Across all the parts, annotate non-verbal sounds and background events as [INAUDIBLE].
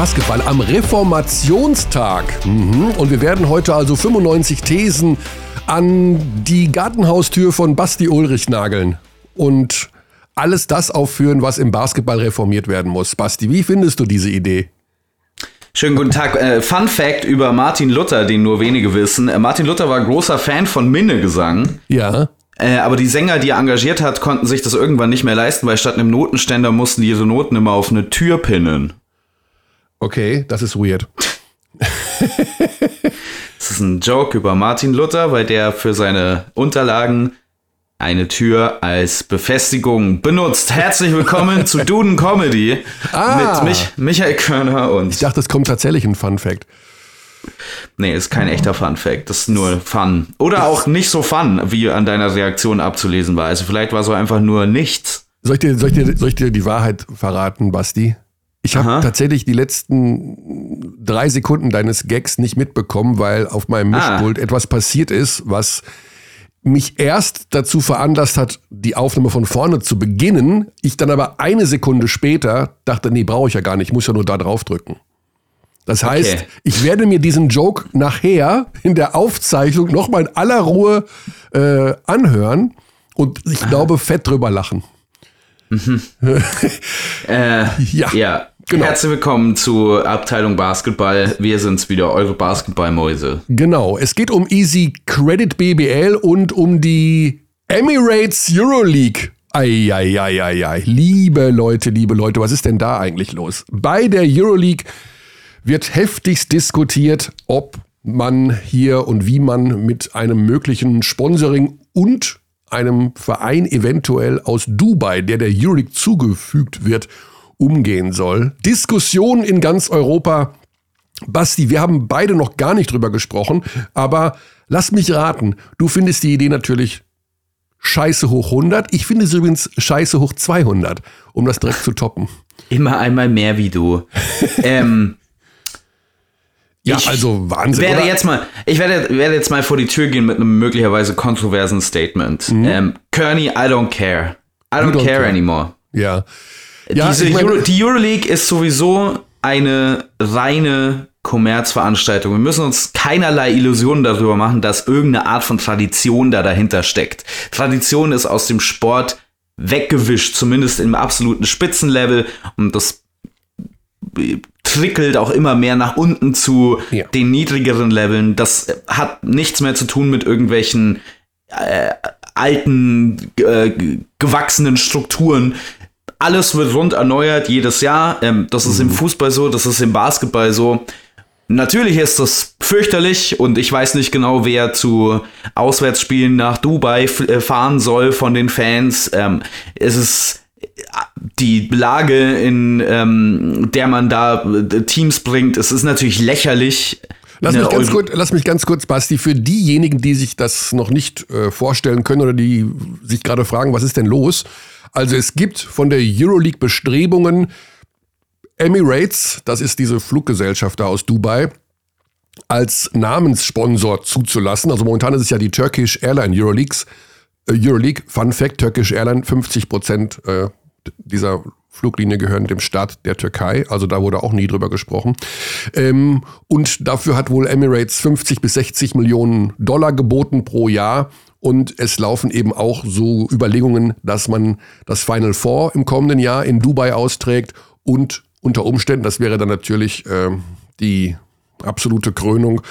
Basketball am Reformationstag. Mhm. Und wir werden heute also 95 Thesen an die Gartenhaustür von Basti Ulrich nageln. Und alles das aufführen, was im Basketball reformiert werden muss. Basti, wie findest du diese Idee? Schönen guten Tag. Äh, Fun Fact über Martin Luther, den nur wenige wissen. Äh, Martin Luther war großer Fan von Minnegesang. Ja. Äh, aber die Sänger, die er engagiert hat, konnten sich das irgendwann nicht mehr leisten, weil statt einem Notenständer mussten die ihre Noten immer auf eine Tür pinnen. Okay, das ist weird. das ist ein Joke über Martin Luther, weil der für seine Unterlagen eine Tür als Befestigung benutzt. Herzlich willkommen zu Duden Comedy ah. mit Mich Michael Körner und. Ich dachte, es kommt tatsächlich ein Fun Fact. Nee, ist kein echter Fun Fact. Das ist nur Fun. Oder auch nicht so Fun, wie an deiner Reaktion abzulesen war. Also vielleicht war so einfach nur nichts. Soll ich dir, soll ich dir, soll ich dir die Wahrheit verraten, Basti? Ich habe tatsächlich die letzten drei Sekunden deines Gags nicht mitbekommen, weil auf meinem ah. Mischpult ah. etwas passiert ist, was mich erst dazu veranlasst hat, die Aufnahme von vorne zu beginnen. Ich dann aber eine Sekunde später dachte, nee, brauche ich ja gar nicht, ich muss ja nur da drauf drücken. Das heißt, okay. ich werde mir diesen Joke nachher in der Aufzeichnung nochmal in aller Ruhe äh, anhören und ich glaube, fett drüber lachen. Mhm. [LAUGHS] äh, ja. ja. Genau. Herzlich willkommen zur Abteilung Basketball. Wir sind's wieder, eure Basketballmäuse. Genau. Es geht um Easy Credit BBL und um die Emirates Euroleague. Eieieiei. Liebe Leute, liebe Leute, was ist denn da eigentlich los? Bei der Euroleague wird heftigst diskutiert, ob man hier und wie man mit einem möglichen Sponsoring und einem Verein eventuell aus Dubai, der der Euroleague zugefügt wird, umgehen soll. Diskussionen in ganz Europa. Basti, wir haben beide noch gar nicht drüber gesprochen, aber lass mich raten, du findest die Idee natürlich scheiße hoch 100. Ich finde es übrigens scheiße hoch 200, um das direkt zu toppen. Immer einmal mehr wie du. [LAUGHS] ähm, ja, ich also Wahnsinn. Werde jetzt mal, ich werde, werde jetzt mal vor die Tür gehen mit einem möglicherweise kontroversen Statement. Mhm. Ähm, Kearney, I don't care. I don't, don't care, care, anymore. Ja. ja Diese ich meine, Euro, die Euroleague ist sowieso eine reine Kommerzveranstaltung. Wir müssen uns keinerlei Illusionen darüber machen, dass irgendeine Art von Tradition da dahinter steckt. Tradition ist aus dem Sport weggewischt, zumindest im absoluten Spitzenlevel. Und das trickelt auch immer mehr nach unten zu ja. den niedrigeren Leveln. Das hat nichts mehr zu tun mit irgendwelchen äh, alten, äh, gewachsenen Strukturen. Alles wird rund erneuert jedes Jahr. Ähm, das ist mhm. im Fußball so, das ist im Basketball so. Natürlich ist das fürchterlich und ich weiß nicht genau, wer zu Auswärtsspielen nach Dubai äh, fahren soll von den Fans. Ähm, es ist die Lage, in ähm, der man da äh, Teams bringt, es ist natürlich lächerlich. Lass mich, ganz kurz, lass mich ganz kurz, Basti, für diejenigen, die sich das noch nicht äh, vorstellen können oder die sich gerade fragen, was ist denn los? Also es gibt von der Euroleague Bestrebungen, Emirates, das ist diese Fluggesellschaft da aus Dubai, als Namenssponsor zuzulassen. Also momentan ist es ja die Turkish Airline Euroleagues. Äh, Euroleague, Fun Fact, Turkish Airline, 50 Prozent äh, dieser Fluglinie gehören dem Staat der Türkei, also da wurde auch nie drüber gesprochen. Ähm, und dafür hat wohl Emirates 50 bis 60 Millionen Dollar geboten pro Jahr. Und es laufen eben auch so Überlegungen, dass man das Final Four im kommenden Jahr in Dubai austrägt und unter Umständen, das wäre dann natürlich äh, die absolute Krönung,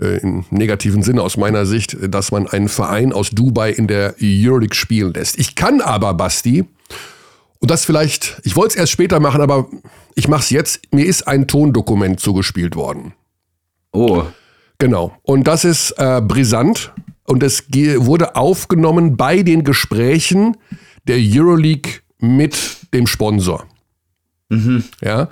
äh, im negativen Sinne aus meiner Sicht, dass man einen Verein aus Dubai in der Euroleague spielen lässt. Ich kann aber, Basti, und das vielleicht, ich wollte es erst später machen, aber ich mache es jetzt. Mir ist ein Tondokument zugespielt worden. Oh. Genau. Und das ist äh, brisant. Und es wurde aufgenommen bei den Gesprächen der Euroleague mit dem Sponsor. Mhm. Ja.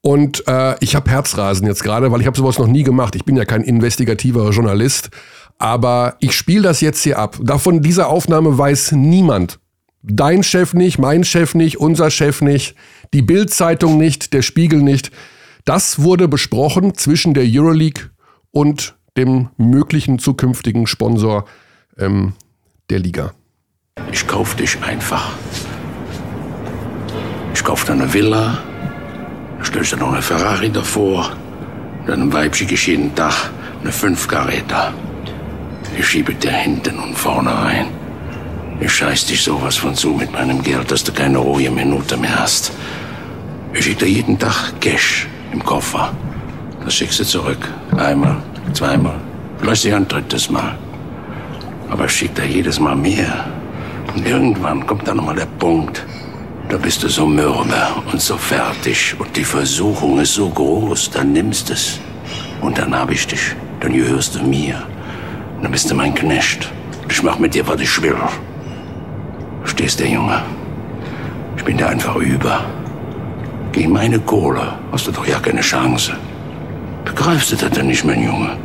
Und äh, ich habe Herzrasen jetzt gerade, weil ich habe sowas noch nie gemacht. Ich bin ja kein investigativer Journalist. Aber ich spiele das jetzt hier ab. Davon dieser Aufnahme weiß niemand. Dein Chef nicht, mein Chef nicht, unser Chef nicht, die Bild-Zeitung nicht, der Spiegel nicht. Das wurde besprochen zwischen der Euroleague und dem möglichen zukünftigen Sponsor ähm, der Liga. Ich kauf dich einfach. Ich kauf dir eine Villa, stößt er noch eine Ferrari davor. Dann Weib schicke ich jeden Tag eine Fünfkaräter. Ich schiebe dir hinten und vorne rein. Ich scheiß dich sowas von zu mit meinem Geld, dass du keine ruhige Minute mehr hast. Ich schicke dir jeden Tag Cash im Koffer. Das schickst du zurück. Einmal, zweimal, vielleicht ein drittes Mal. Aber ich schick dir jedes Mal mehr. Und irgendwann kommt dann nochmal der Punkt. Da bist du so mürbe und so fertig und die Versuchung ist so groß, dann nimmst es. Und dann hab ich dich. Dann gehörst du mir. Dann bist du mein Knecht. Ich mach mit dir, was ich will. Stehst der Junge? Ich bin dir einfach über. Gegen meine Kohle hast du doch ja keine Chance. Begreifst du das denn nicht, mein Junge?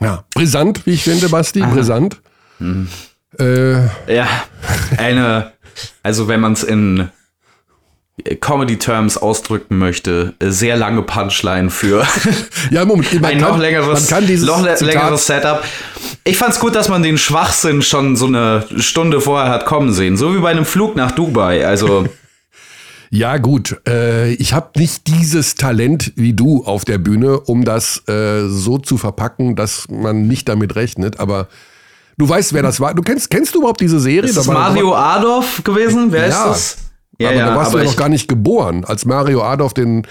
Ja, brisant, wie ich finde, Basti, Aha. brisant. Hm. Äh, ja, eine, also wenn man es in Comedy-Terms ausdrücken möchte, sehr lange Punchline für [LAUGHS] ja, Moment, ein kann, noch längeres, noch längeres Setup. Ich fand's gut, dass man den Schwachsinn schon so eine Stunde vorher hat kommen sehen, so wie bei einem Flug nach Dubai. Also [LAUGHS] ja gut, äh, ich habe nicht dieses Talent wie du auf der Bühne, um das äh, so zu verpacken, dass man nicht damit rechnet. Aber du weißt, wer das war. Du kennst, kennst du überhaupt diese Serie? Ist das Mario Adolf gewesen? Wer ja, ist das? Ja, aber ja, da warst du ja noch gar nicht geboren, als Mario Adolf den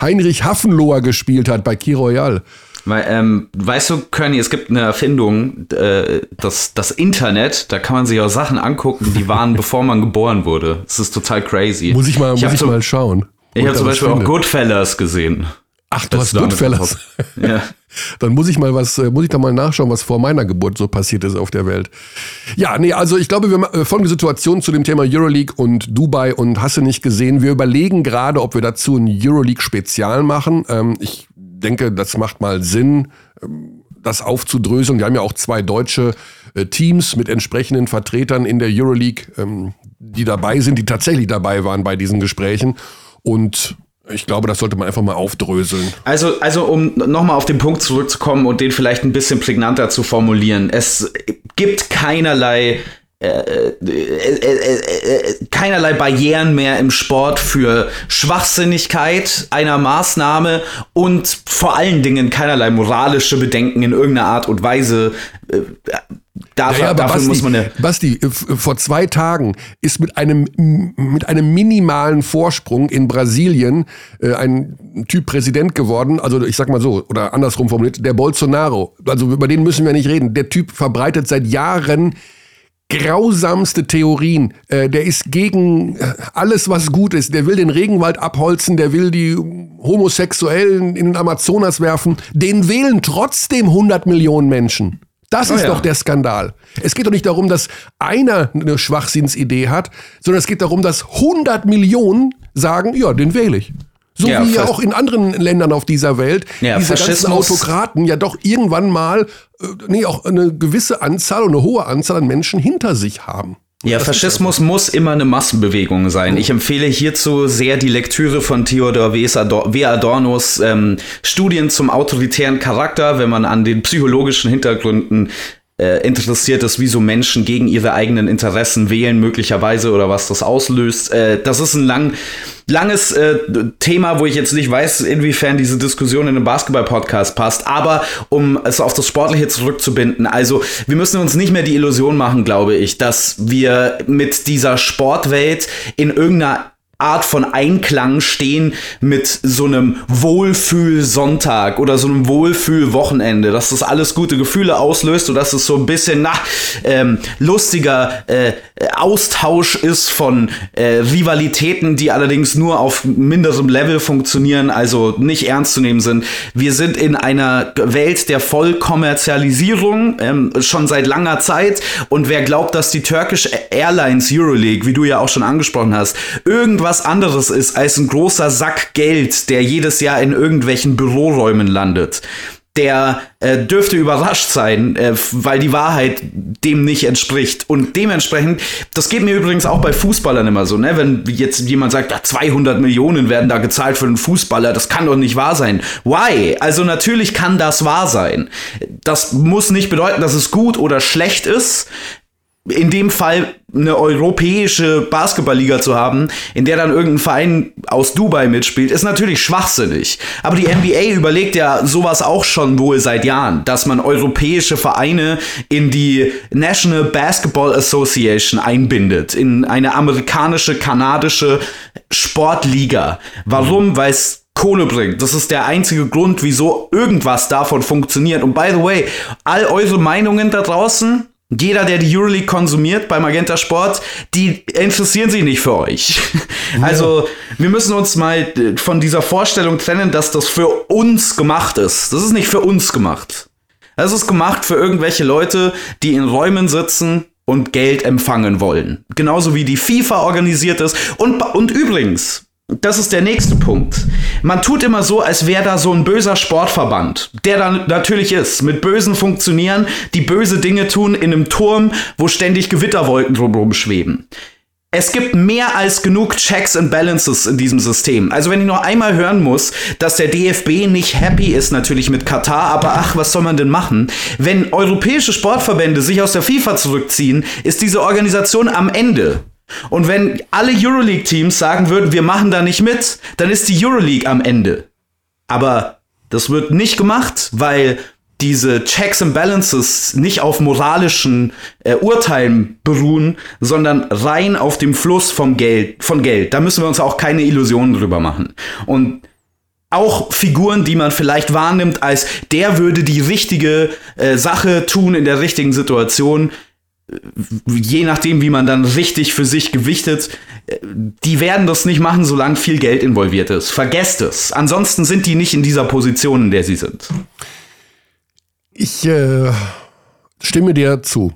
Heinrich Haffenloher gespielt hat bei Key Royal. Weil, ähm, weißt du, Körny, es gibt eine Erfindung, äh, das, das Internet, da kann man sich auch Sachen angucken, die waren, [LAUGHS] bevor man geboren wurde. Das ist total crazy. Muss ich mal, ich muss ich mal schauen. Ich habe zum Beispiel auch Goodfellas gesehen. Ach, du hast Goodfellas. [LAUGHS] Ja. Dann muss ich mal was, äh, muss ich da mal nachschauen, was vor meiner Geburt so passiert ist auf der Welt. Ja, nee, also ich glaube, wir äh, folgende Situation zu dem Thema Euroleague und Dubai und hast du nicht gesehen. Wir überlegen gerade, ob wir dazu ein Euroleague-Spezial machen. Ähm, ich denke, das macht mal Sinn, ähm, das aufzudröseln. Wir haben ja auch zwei deutsche äh, Teams mit entsprechenden Vertretern in der Euroleague, ähm, die dabei sind, die tatsächlich dabei waren bei diesen Gesprächen. Und ich glaube, das sollte man einfach mal aufdröseln. Also, also um nochmal auf den Punkt zurückzukommen und den vielleicht ein bisschen prägnanter zu formulieren. Es gibt keinerlei äh, äh, äh, keinerlei Barrieren mehr im Sport für Schwachsinnigkeit einer Maßnahme und vor allen Dingen keinerlei moralische Bedenken in irgendeiner Art und Weise. Dafür, ja, dafür Basti, muss man ja. Basti, vor zwei Tagen ist mit einem, mit einem minimalen Vorsprung in Brasilien ein Typ Präsident geworden. Also ich sag mal so, oder andersrum formuliert, der Bolsonaro. Also über den müssen wir nicht reden. Der Typ verbreitet seit Jahren grausamste Theorien. Äh, der ist gegen äh, alles, was gut ist. Der will den Regenwald abholzen, der will die Homosexuellen in den Amazonas werfen. Den wählen trotzdem 100 Millionen Menschen. Das oh ist ja. doch der Skandal. Es geht doch nicht darum, dass einer eine Schwachsinnsidee hat, sondern es geht darum, dass 100 Millionen sagen, ja, den wähle ich. So ja, wie ja auch in anderen Ländern auf dieser Welt ja, diese ganzen Autokraten ja doch irgendwann mal äh, nee, auch eine gewisse Anzahl und eine hohe Anzahl an Menschen hinter sich haben. Ja, das Faschismus muss immer eine Massenbewegung sein. Ich empfehle hierzu sehr die Lektüre von Theodor W. Adornos ähm, Studien zum autoritären Charakter, wenn man an den psychologischen Hintergründen äh, interessiert ist, wie so Menschen gegen ihre eigenen Interessen wählen, möglicherweise oder was das auslöst. Äh, das ist ein lang, langes äh, Thema, wo ich jetzt nicht weiß, inwiefern diese Diskussion in einem Basketball-Podcast passt. Aber um es auf das Sportliche zurückzubinden, also wir müssen uns nicht mehr die Illusion machen, glaube ich, dass wir mit dieser Sportwelt in irgendeiner Art von Einklang stehen mit so einem Wohlfühl-Sonntag oder so einem Wohlfühl-Wochenende, dass das alles gute Gefühle auslöst und dass es so ein bisschen nach ähm, lustiger äh, Austausch ist von äh, Rivalitäten, die allerdings nur auf minderem Level funktionieren, also nicht ernst zu nehmen sind. Wir sind in einer Welt der Vollkommerzialisierung ähm, schon seit langer Zeit und wer glaubt, dass die Turkish Airlines Euroleague, wie du ja auch schon angesprochen hast, irgendwas was anderes ist als ein großer Sack Geld, der jedes Jahr in irgendwelchen Büroräumen landet. Der äh, dürfte überrascht sein, äh, weil die Wahrheit dem nicht entspricht. Und dementsprechend, das geht mir übrigens auch bei Fußballern immer so, ne? Wenn jetzt jemand sagt, ja, 200 Millionen werden da gezahlt für einen Fußballer, das kann doch nicht wahr sein. Why? Also natürlich kann das wahr sein. Das muss nicht bedeuten, dass es gut oder schlecht ist in dem Fall eine europäische Basketballliga zu haben, in der dann irgendein Verein aus Dubai mitspielt, ist natürlich schwachsinnig. Aber die NBA überlegt ja sowas auch schon wohl seit Jahren, dass man europäische Vereine in die National Basketball Association einbindet, in eine amerikanische, kanadische Sportliga. Warum? Weil es Kohle bringt. Das ist der einzige Grund, wieso irgendwas davon funktioniert. Und by the way, all eure Meinungen da draußen, jeder, der die Euroleague konsumiert bei Magenta Sport, die interessieren sich nicht für euch. Ja. Also, wir müssen uns mal äh, von dieser Vorstellung trennen, dass das für uns gemacht ist. Das ist nicht für uns gemacht. Das ist gemacht für irgendwelche Leute, die in Räumen sitzen und Geld empfangen wollen. Genauso wie die FIFA organisiert ist. Und, und übrigens, das ist der nächste Punkt. Man tut immer so, als wäre da so ein böser Sportverband, der da natürlich ist, mit bösen Funktionieren, die böse Dinge tun in einem Turm, wo ständig Gewitterwolken drumherum schweben. Es gibt mehr als genug Checks and Balances in diesem System. Also wenn ich noch einmal hören muss, dass der DFB nicht happy ist natürlich mit Katar, aber ach, was soll man denn machen? Wenn europäische Sportverbände sich aus der FIFA zurückziehen, ist diese Organisation am Ende. Und wenn alle Euroleague-Teams sagen würden, wir machen da nicht mit, dann ist die Euroleague am Ende. Aber das wird nicht gemacht, weil diese Checks and Balances nicht auf moralischen äh, Urteilen beruhen, sondern rein auf dem Fluss vom Geld, von Geld. Da müssen wir uns auch keine Illusionen drüber machen. Und auch Figuren, die man vielleicht wahrnimmt als der würde die richtige äh, Sache tun in der richtigen Situation, je nachdem, wie man dann richtig für sich gewichtet, die werden das nicht machen, solange viel Geld involviert ist. Vergesst es. Ansonsten sind die nicht in dieser Position, in der sie sind. Ich äh, stimme dir zu.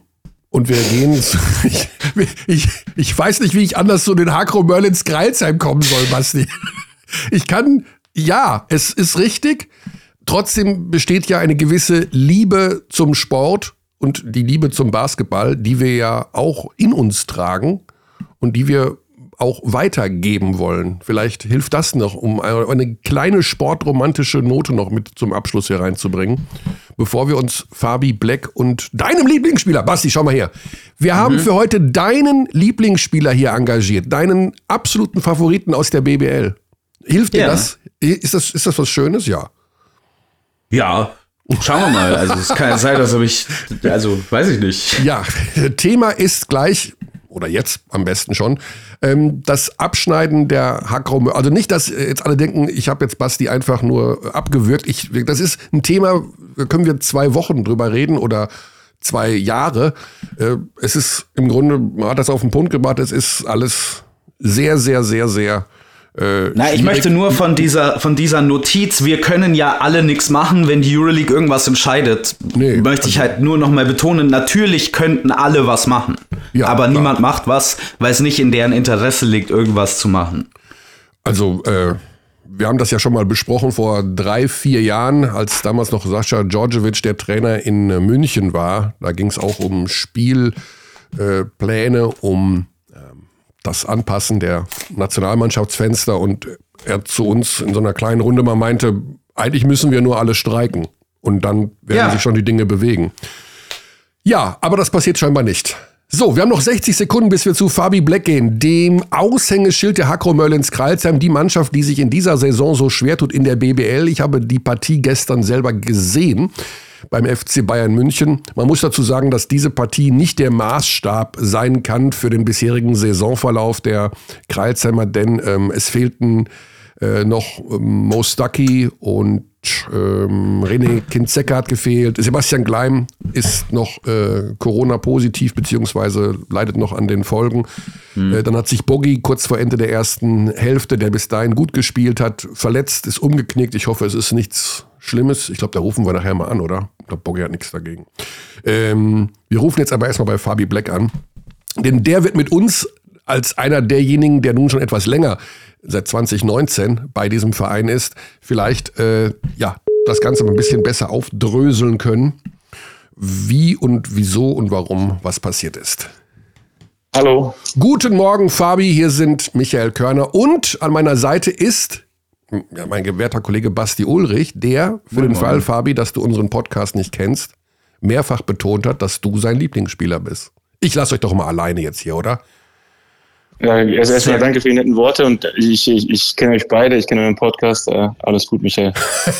Und wir gehen. [LAUGHS] ich, ich, ich weiß nicht, wie ich anders zu den Hakro Merlins Greilsheim kommen soll, Basti. [LAUGHS] Ich kann, ja, es ist richtig. Trotzdem besteht ja eine gewisse Liebe zum Sport und die Liebe zum Basketball, die wir ja auch in uns tragen und die wir auch weitergeben wollen. Vielleicht hilft das noch, um eine kleine sportromantische Note noch mit zum Abschluss hier reinzubringen, bevor wir uns Fabi Black und deinem Lieblingsspieler, Basti, schau mal her. Wir mhm. haben für heute deinen Lieblingsspieler hier engagiert, deinen absoluten Favoriten aus der BBL. Hilft dir ja. das? Ist, das? ist das was Schönes? Ja. Ja, Schauen wir mal. Also es kann ja sein, dass ich, also weiß ich nicht. Ja, [LAUGHS] Thema ist gleich oder jetzt am besten schon ähm, das Abschneiden der Hackraum. Also nicht, dass jetzt alle denken, ich habe jetzt Basti einfach nur abgewürgt. Ich, das ist ein Thema, da können wir zwei Wochen drüber reden oder zwei Jahre. Äh, es ist im Grunde, man hat das auf den Punkt gebracht, es ist alles sehr, sehr, sehr, sehr äh, Na, ich möchte nur von dieser, von dieser Notiz, wir können ja alle nichts machen, wenn die Euroleague irgendwas entscheidet, nee, möchte ich also halt nur noch mal betonen, natürlich könnten alle was machen. Ja, aber klar. niemand macht was, weil es nicht in deren Interesse liegt, irgendwas zu machen. Also, äh, wir haben das ja schon mal besprochen vor drei, vier Jahren, als damals noch Sascha Djordjevic der Trainer in München war. Da ging es auch um Spielpläne, äh, um das Anpassen der Nationalmannschaftsfenster und er zu uns in so einer kleinen Runde mal meinte, eigentlich müssen wir nur alle streiken und dann werden ja. sich schon die Dinge bewegen. Ja, aber das passiert scheinbar nicht. So, wir haben noch 60 Sekunden, bis wir zu Fabi Black gehen, dem Aushängeschild der Hakro Merlins Kralsheim, die Mannschaft, die sich in dieser Saison so schwer tut in der BBL. Ich habe die Partie gestern selber gesehen beim FC Bayern München. Man muss dazu sagen, dass diese Partie nicht der Maßstab sein kann für den bisherigen Saisonverlauf der Kreilsheimer, denn ähm, es fehlten äh, noch ähm, Mo Stucky und ähm, René Kinzecke hat gefehlt. Sebastian Gleim ist noch äh, Corona-positiv, beziehungsweise leidet noch an den Folgen. Mhm. Äh, dann hat sich Boggy kurz vor Ende der ersten Hälfte, der bis dahin gut gespielt hat, verletzt, ist umgeknickt. Ich hoffe, es ist nichts Schlimmes. Ich glaube, da rufen wir nachher mal an, oder? Ich glaube, Boggy hat nichts dagegen. Ähm, wir rufen jetzt aber erstmal bei Fabi Black an. Denn der wird mit uns als einer derjenigen, der nun schon etwas länger seit 2019 bei diesem Verein ist, vielleicht äh, ja das Ganze ein bisschen besser aufdröseln können, wie und wieso und warum was passiert ist. Hallo. Guten Morgen, Fabi. Hier sind Michael Körner und an meiner Seite ist ja, mein gewährter Kollege Basti Ulrich, der für den Fall, Fabi, dass du unseren Podcast nicht kennst, mehrfach betont hat, dass du sein Lieblingsspieler bist. Ich lasse euch doch mal alleine jetzt hier, oder? Ja, erst erstmal danke für die netten Worte und ich, ich, ich kenne euch beide, ich kenne euren Podcast. Äh, alles gut, Michael. [LAUGHS] das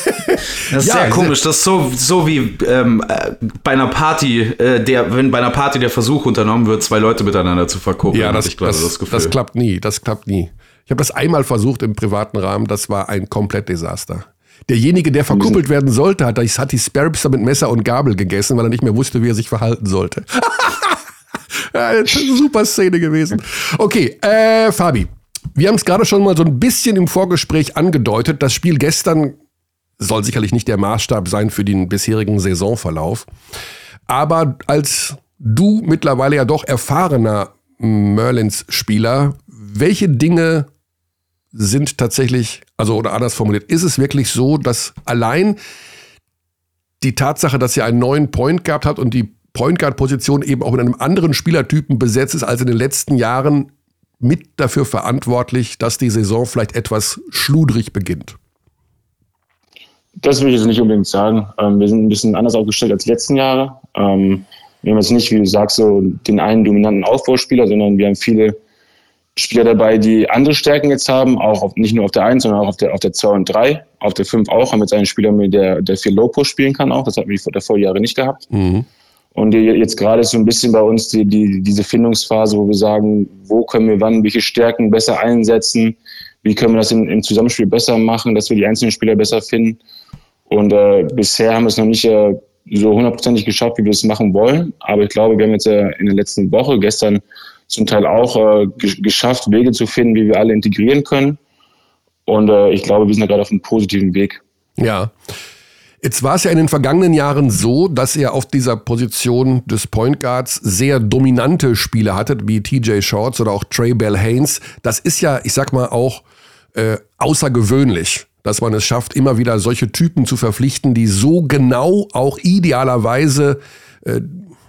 ist ja, sehr komisch. Das ist so, so wie ähm, äh, bei einer Party, äh, der, wenn bei einer Party der Versuch unternommen wird, zwei Leute miteinander zu verkuppeln. Ja, das, das, das, das klappt nie. Das klappt nie. Ich habe das einmal versucht im privaten Rahmen, das war ein komplett Desaster. Derjenige, der verkuppelt werden sollte, hat, hat die Sparrows mit Messer und Gabel gegessen, weil er nicht mehr wusste, wie er sich verhalten sollte. [LAUGHS] super Szene gewesen. Okay, äh, Fabi, wir haben es gerade schon mal so ein bisschen im Vorgespräch angedeutet. Das Spiel gestern soll sicherlich nicht der Maßstab sein für den bisherigen Saisonverlauf. Aber als du mittlerweile ja doch erfahrener Merlins-Spieler, welche Dinge sind tatsächlich, also oder anders formuliert, ist es wirklich so, dass allein die Tatsache, dass ihr einen neuen Point gehabt habt und die Point Guard Position eben auch mit einem anderen Spielertypen besetzt ist als in den letzten Jahren, mit dafür verantwortlich, dass die Saison vielleicht etwas schludrig beginnt? Das will ich jetzt nicht unbedingt sagen. Ähm, wir sind ein bisschen anders aufgestellt als die letzten Jahre. Ähm, wir haben jetzt nicht, wie du sagst, so den einen dominanten Aufbauspieler, sondern wir haben viele Spieler dabei, die andere Stärken jetzt haben, auch auf, nicht nur auf der 1, sondern auch auf der, auf der 2 und 3. Auf der 5 auch, haben jetzt einen Spieler, der, der viel Low-Post spielen kann auch. Das hatten wir der Vorjahre nicht gehabt. Mhm. Und jetzt gerade ist so ein bisschen bei uns die, die, diese Findungsphase, wo wir sagen, wo können wir wann welche Stärken besser einsetzen, wie können wir das im, im Zusammenspiel besser machen, dass wir die einzelnen Spieler besser finden. Und äh, bisher haben wir es noch nicht äh, so hundertprozentig geschafft, wie wir es machen wollen. Aber ich glaube, wir haben jetzt äh, in der letzten Woche, gestern zum Teil auch äh, geschafft, Wege zu finden, wie wir alle integrieren können. Und äh, ich glaube, wir sind da gerade auf einem positiven Weg. Ja. Jetzt war es ja in den vergangenen Jahren so, dass ihr auf dieser Position des Point Guards sehr dominante Spieler hattet, wie TJ Shorts oder auch Trey Bell Haynes. Das ist ja, ich sag mal, auch äh, außergewöhnlich, dass man es schafft, immer wieder solche Typen zu verpflichten, die so genau auch idealerweise äh,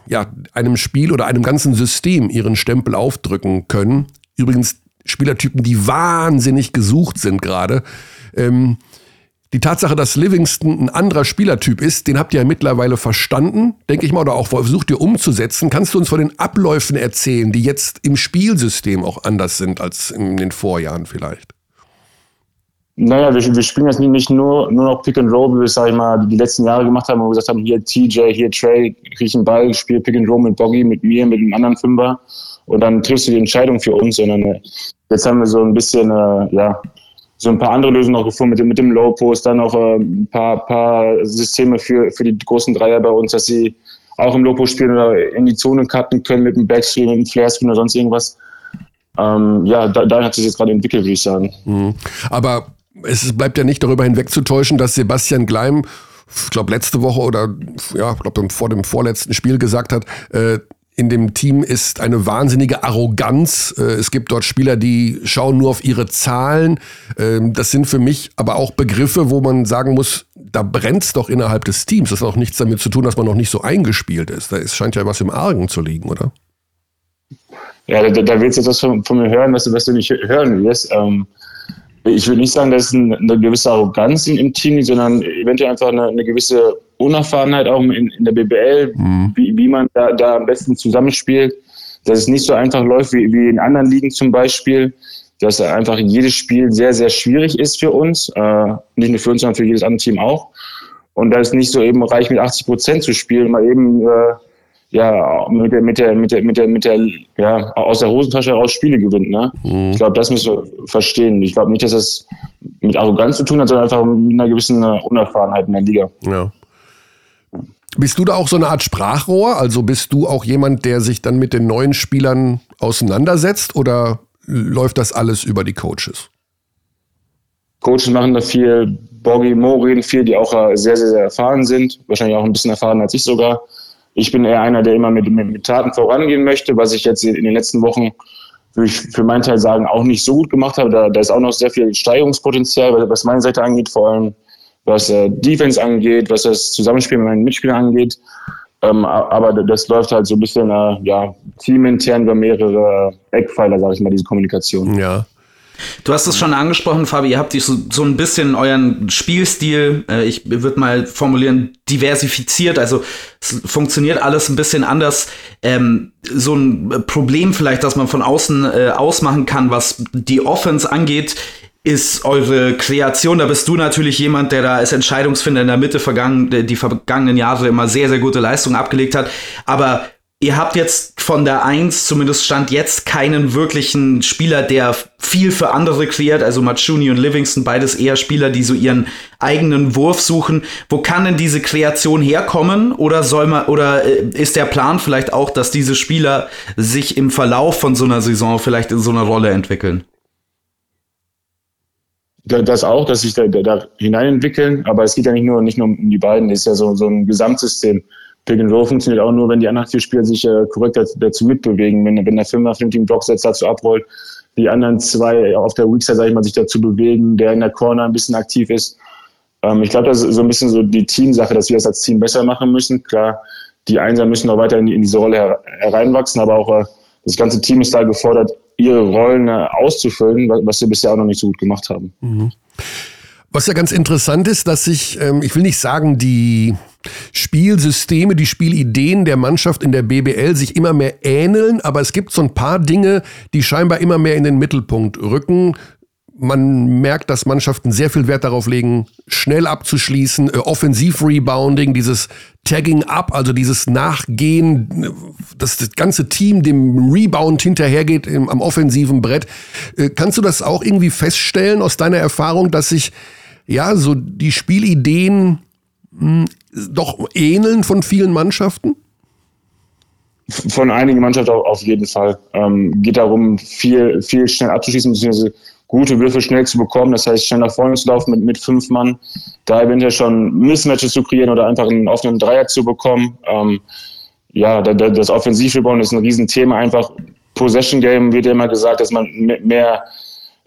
ja, einem Spiel oder einem ganzen System ihren Stempel aufdrücken können. Übrigens Spielertypen, die wahnsinnig gesucht sind gerade. Ähm, die Tatsache, dass Livingston ein anderer Spielertyp ist, den habt ihr ja mittlerweile verstanden, denke ich mal, oder auch versucht ihr umzusetzen. Kannst du uns von den Abläufen erzählen, die jetzt im Spielsystem auch anders sind als in den Vorjahren vielleicht? Naja, wir, wir spielen jetzt nicht nur, nur noch Pick and Roll, wie wir es, sag ich mal, die letzten Jahre gemacht haben, wo wir gesagt haben, hier TJ, hier Trey, krieg ich einen Ball, spiele Pick and Roll mit Boggy, mit mir, mit einem anderen Fünfer und dann triffst du die Entscheidung für uns, sondern äh, jetzt haben wir so ein bisschen, äh, ja, so ein paar andere Lösungen noch gefunden mit dem, mit dem Low Post, dann auch äh, ein paar, paar Systeme für, für die großen Dreier bei uns, dass sie auch im Low Post spielen oder in die Zone cutten können mit dem Backstream, mit dem Flare Screen oder sonst irgendwas. Ähm, ja, da, da hat sich jetzt gerade entwickelt, würde ich sagen. Mhm. Aber es bleibt ja nicht darüber hinwegzutäuschen, dass Sebastian Gleim, ich glaube letzte Woche oder ja, ich glaube vor dem vorletzten Spiel gesagt hat, äh, in dem Team ist eine wahnsinnige Arroganz. Äh, es gibt dort Spieler, die schauen nur auf ihre Zahlen. Ähm, das sind für mich aber auch Begriffe, wo man sagen muss, da brennt es doch innerhalb des Teams. Das hat auch nichts damit zu tun, dass man noch nicht so eingespielt ist. Da scheint ja was im Argen zu liegen, oder? Ja, da, da willst du etwas von, von, mir hören, was du, was du nicht hören willst. Ähm, ich würde nicht sagen, dass es eine gewisse Arroganz im Team liegt, sondern eventuell einfach eine, eine gewisse Unerfahrenheit auch in, in der BBL, mhm. wie, wie man da, da am besten zusammenspielt. Dass es nicht so einfach läuft wie, wie in anderen Ligen zum Beispiel. Dass einfach jedes Spiel sehr, sehr schwierig ist für uns. Äh, nicht nur für uns, sondern für jedes andere Team auch. Und da ist nicht so eben reicht mit 80 Prozent zu spielen, mal eben äh, ja, mit der, mit der, mit der, mit der, mit der, ja, aus der Hosentasche heraus Spiele gewinnt, ne? Mhm. Ich glaube, das müssen wir verstehen. Ich glaube nicht, dass das mit Arroganz zu tun hat, sondern einfach mit einer gewissen Unerfahrenheit in der Liga. Ja. Bist du da auch so eine Art Sprachrohr? Also bist du auch jemand, der sich dann mit den neuen Spielern auseinandersetzt oder läuft das alles über die Coaches? Coaches machen da viel, Borgi, Mo reden viel, die auch sehr, sehr, sehr erfahren sind. Wahrscheinlich auch ein bisschen erfahren als ich sogar. Ich bin eher einer, der immer mit, mit, mit Taten vorangehen möchte, was ich jetzt in den letzten Wochen würde ich für meinen Teil sagen, auch nicht so gut gemacht habe. Da, da ist auch noch sehr viel Steigerungspotenzial, was meine Seite angeht, vor allem was äh, Defense angeht, was das Zusammenspiel mit meinen Mitspielern angeht. Ähm, aber das läuft halt so ein bisschen äh, ja, teamintern über mehrere Eckpfeiler, sage ich mal, diese Kommunikation. Ja. Du hast es schon angesprochen, Fabi, ihr habt so, so ein bisschen euren Spielstil, äh, ich würde mal formulieren, diversifiziert, also es funktioniert alles ein bisschen anders. Ähm, so ein Problem vielleicht, dass man von außen äh, ausmachen kann, was die Offense angeht, ist eure Kreation. Da bist du natürlich jemand, der da als Entscheidungsfinder in der Mitte vergangen, die vergangenen Jahre immer sehr, sehr gute Leistungen abgelegt hat. Aber ihr habt jetzt von der Eins, zumindest stand jetzt, keinen wirklichen Spieler, der viel für andere kreiert. Also Machuni und Livingston, beides eher Spieler, die so ihren eigenen Wurf suchen. Wo kann denn diese Kreation herkommen? Oder soll man, oder äh, ist der Plan vielleicht auch, dass diese Spieler sich im Verlauf von so einer Saison vielleicht in so einer Rolle entwickeln? Das auch, dass sich da, da, da hineinentwickeln, aber es geht ja nicht nur, nicht nur um die beiden, es ist ja so, so ein Gesamtsystem. Pick and Roll funktioniert auch nur, wenn die anderen vier Spieler sich äh, korrekt dazu mitbewegen. Wenn, wenn der Fünfer auf dem Team Block setzt, dazu abrollt, die anderen zwei auf der Weakside, sag ich mal, sich dazu bewegen, der in der Corner ein bisschen aktiv ist. Ähm, ich glaube, das ist so ein bisschen so die Teamsache, dass wir das als Team besser machen müssen. Klar, die Einser müssen auch weiter in, in diese Rolle her hereinwachsen, aber auch äh, das ganze Team ist da gefordert, ihre Rollen äh, auszufüllen, was, was sie bisher auch noch nicht so gut gemacht haben. Mhm. Was ja ganz interessant ist, dass sich, ähm, ich will nicht sagen, die Spielsysteme, die Spielideen der Mannschaft in der BBL sich immer mehr ähneln, aber es gibt so ein paar Dinge, die scheinbar immer mehr in den Mittelpunkt rücken. Man merkt, dass Mannschaften sehr viel Wert darauf legen, schnell abzuschließen, äh, Offensiv-Rebounding, dieses Tagging up, also dieses Nachgehen, dass das ganze Team dem Rebound hinterhergeht im, am offensiven Brett. Äh, kannst du das auch irgendwie feststellen aus deiner Erfahrung, dass sich ja so die Spielideen mh, hm, doch ähneln von vielen Mannschaften? Von einigen Mannschaften auf jeden Fall. Ähm, geht darum, viel, viel schnell abzuschließen, beziehungsweise gute Würfe schnell zu bekommen. Das heißt, schnell nach vorne zu laufen mit, mit fünf Mann, da eventuell schon Mismatches zu kreieren oder einfach einen offenen Dreier zu bekommen. Ähm, ja, das Offensivrebound ist ein Riesenthema. Einfach Possession Game wird ja immer gesagt, dass man mehr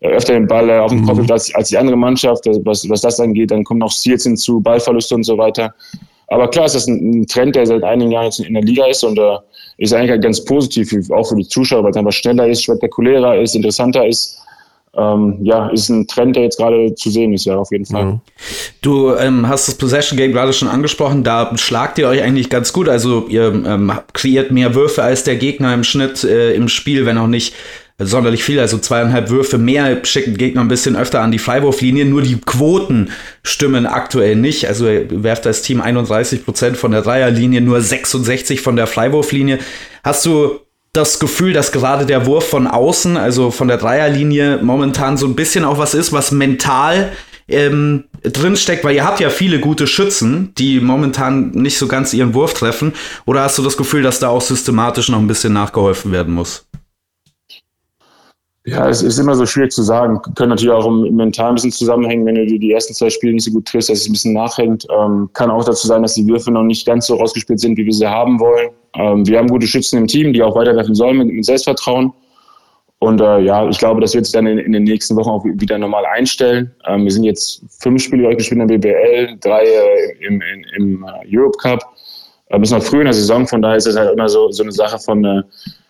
öfter den Ball äh, auf dem Kopf mhm. als, als die andere Mannschaft. Was, was das angeht, dann kommen noch Steals hinzu, Ballverluste und so weiter. Aber klar ist das ein, ein Trend, der seit einigen Jahren jetzt in der Liga ist und äh, ist eigentlich halt ganz positiv, auch für die Zuschauer, weil es einfach schneller ist, spektakulärer ist, interessanter ist ähm, ja, ist ein Trend, der jetzt gerade zu sehen ist, ja, auf jeden Fall. Mhm. Du ähm, hast das Possession Game gerade schon angesprochen, da schlagt ihr euch eigentlich ganz gut. Also ihr ähm, kreiert mehr Würfe als der Gegner im Schnitt äh, im Spiel, wenn auch nicht sonderlich viel, also zweieinhalb Würfe mehr schicken Gegner ein bisschen öfter an die Freiwurflinie. Nur die Quoten stimmen aktuell nicht. Also werft das Team 31 Prozent von der Dreierlinie, nur 66 von der Freiwurflinie. Hast du das Gefühl, dass gerade der Wurf von außen, also von der Dreierlinie, momentan so ein bisschen auch was ist, was mental ähm, drinsteckt, weil ihr habt ja viele gute Schützen, die momentan nicht so ganz ihren Wurf treffen. Oder hast du das Gefühl, dass da auch systematisch noch ein bisschen nachgeholfen werden muss? Ja, es ist immer so schwierig zu sagen. Können natürlich auch im Mental ein bisschen zusammenhängen, wenn du die ersten zwei Spiele nicht so gut triffst, dass es ein bisschen nachhängt. Ähm, kann auch dazu sein, dass die Würfe noch nicht ganz so rausgespielt sind, wie wir sie haben wollen. Ähm, wir haben gute Schützen im Team, die auch weiterwerfen sollen mit, mit Selbstvertrauen. Und äh, ja, ich glaube, das wird sich dann in, in, den nächsten Wochen auch wieder normal einstellen. Ähm, wir sind jetzt fünf Spiele gespielt in der BBL, drei äh, im, in, im äh, Europe Cup. Äh, bis noch früh in der Saison, von daher ist es halt immer so, so eine Sache von äh,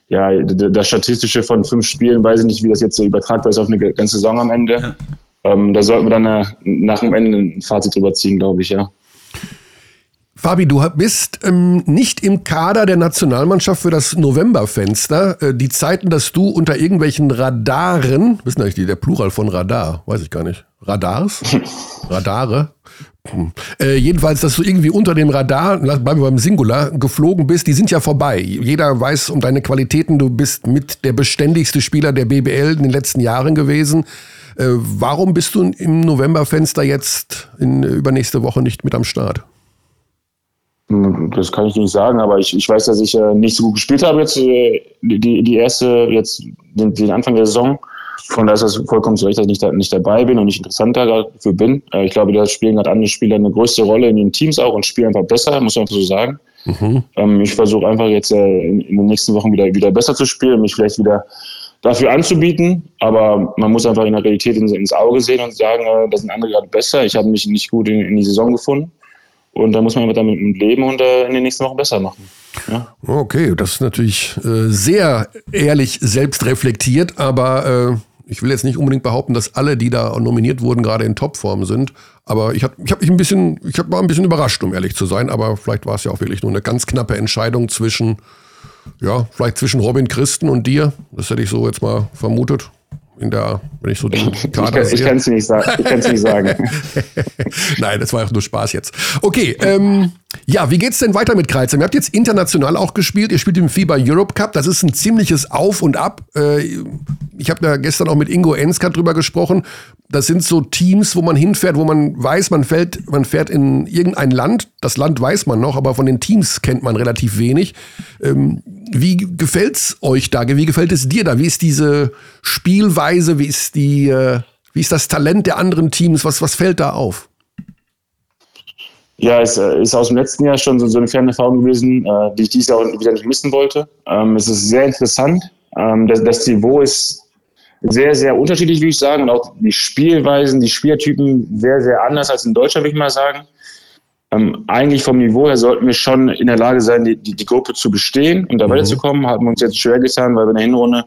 ja, das Statistische von fünf Spielen, weiß ich nicht, wie das jetzt so übertragbar ist auf eine ganze Saison am Ende. Ja. Ähm, da sollten wir dann äh, nach dem Ende ein Fazit drüber ziehen, glaube ich, ja. Fabi, du bist ähm, nicht im Kader der Nationalmannschaft für das Novemberfenster. Äh, die Zeiten, dass du unter irgendwelchen Radaren, wissen eigentlich der Plural von Radar, weiß ich gar nicht. Radars? [LAUGHS] Radare? Äh, jedenfalls, dass du irgendwie unter dem Radar, bleiben wir beim Singular, geflogen bist, die sind ja vorbei. Jeder weiß um deine Qualitäten, du bist mit der beständigste Spieler der BBL in den letzten Jahren gewesen. Äh, warum bist du im Novemberfenster jetzt in übernächste Woche nicht mit am Start? Das kann ich nicht sagen, aber ich, ich weiß, dass ich äh, nicht so gut gespielt habe jetzt äh, die, die erste, jetzt den, den Anfang der Saison. Von daher ist das vollkommen zu Recht, dass ich nicht, da, nicht dabei bin und nicht interessanter dafür bin. Äh, ich glaube, da spielen gerade andere Spieler eine größere Rolle in den Teams auch und spielen einfach besser, muss man einfach so sagen. Mhm. Ähm, ich versuche einfach jetzt äh, in, in, den nächsten Wochen wieder, wieder besser zu spielen, mich vielleicht wieder dafür anzubieten. Aber man muss einfach in der Realität ins, ins Auge sehen und sagen, äh, da sind andere gerade besser. Ich habe mich nicht gut in, in die Saison gefunden. Und da muss man damit leben und äh, in den nächsten Wochen besser machen. Ja. Okay, das ist natürlich äh, sehr ehrlich selbst reflektiert, aber äh, Ich will jetzt nicht unbedingt behaupten, dass alle, die da nominiert wurden, gerade in Topform sind. Aber ich habe ich hab mich ein bisschen, ich hab, war ein bisschen überrascht, um ehrlich zu sein. Aber vielleicht war es ja auch wirklich nur eine ganz knappe Entscheidung zwischen, ja, vielleicht zwischen Robin Christen und dir. Das hätte ich so jetzt mal vermutet in der, wenn ich so den Kader ich, ich kann es nicht, sa nicht sagen. [LAUGHS] Nein, das war auch nur Spaß jetzt. Okay, ähm, ja, wie geht's denn weiter mit Kreuzheim? Ihr habt jetzt international auch gespielt. Ihr spielt im FIBA Europe Cup. Das ist ein ziemliches Auf und Ab. Äh, ich habe ja gestern auch mit Ingo Enska drüber gesprochen. Das sind so Teams, wo man hinfährt, wo man weiß, man fährt, man fährt in irgendein Land. Das Land weiß man noch, aber von den Teams kennt man relativ wenig. Ähm, wie gefällt's euch da? Wie gefällt es dir da? Wie ist diese Spielweise? Wie ist die, äh, wie ist das Talent der anderen Teams? Was, was fällt da auf? Ja, es äh, ist aus dem letzten Jahr schon so, eine ferne Erfahrung gewesen, äh, die ich dieses Jahr wieder nicht missen wollte. Ähm, es ist sehr interessant. Ähm, das, das Niveau ist sehr, sehr unterschiedlich, wie ich sagen, und auch die Spielweisen, die Spielertypen sehr, sehr anders als in Deutschland, würde ich mal sagen. Ähm, eigentlich vom Niveau her sollten wir schon in der Lage sein, die, die, die Gruppe zu bestehen und da mhm. weiterzukommen. Haben wir uns jetzt schwer getan, weil wir in der Hinrunde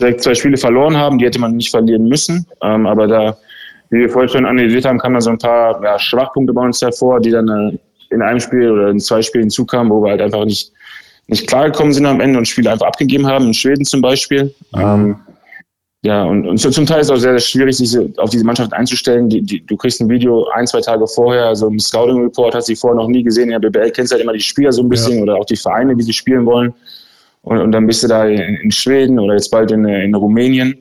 direkt zwei Spiele verloren haben. Die hätte man nicht verlieren müssen. Ähm, aber da, wie wir vorhin schon analysiert haben, kamen da so ein paar ja, Schwachpunkte bei uns hervor, die dann äh, in einem Spiel oder in zwei Spielen hinzukamen, wo wir halt einfach nicht, nicht klargekommen sind am Ende und Spiele einfach abgegeben haben, in Schweden zum Beispiel. Mhm. Ähm, ja, und, und zum Teil ist es auch sehr, sehr schwierig, sich auf diese Mannschaft einzustellen. Die, die, du kriegst ein Video ein, zwei Tage vorher, so ein Scouting-Report, hast du vorher noch nie gesehen. In der BBL kennst halt immer die Spieler so ein bisschen ja. oder auch die Vereine, wie sie spielen wollen. Und, und dann bist du da in, in Schweden oder jetzt bald in, in Rumänien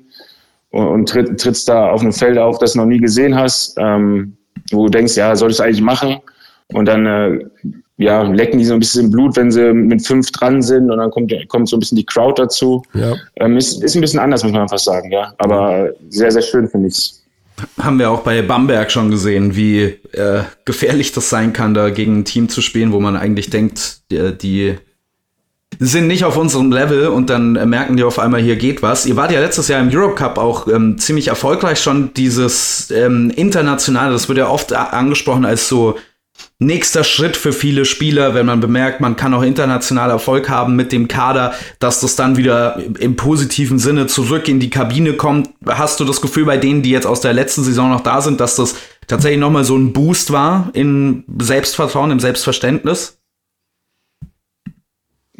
und, und tritt, trittst da auf einem Feld auf, das du noch nie gesehen hast, ähm, wo du denkst, ja, soll ich es eigentlich machen? Und dann äh, ja, lecken die so ein bisschen Blut, wenn sie mit fünf dran sind und dann kommt, kommt so ein bisschen die Crowd dazu. Ja. Ähm, ist, ist ein bisschen anders, muss man einfach sagen, ja. Aber sehr, sehr schön finde ich Haben wir auch bei Bamberg schon gesehen, wie äh, gefährlich das sein kann, da gegen ein Team zu spielen, wo man eigentlich denkt, die, die sind nicht auf unserem Level und dann merken die auf einmal, hier geht was. Ihr wart ja letztes Jahr im Europe Cup auch ähm, ziemlich erfolgreich schon. Dieses ähm, internationale, das wird ja oft angesprochen als so nächster Schritt für viele Spieler, wenn man bemerkt, man kann auch international Erfolg haben mit dem Kader, dass das dann wieder im positiven Sinne zurück in die Kabine kommt. Hast du das Gefühl bei denen, die jetzt aus der letzten Saison noch da sind, dass das tatsächlich nochmal so ein Boost war in Selbstvertrauen, im Selbstverständnis?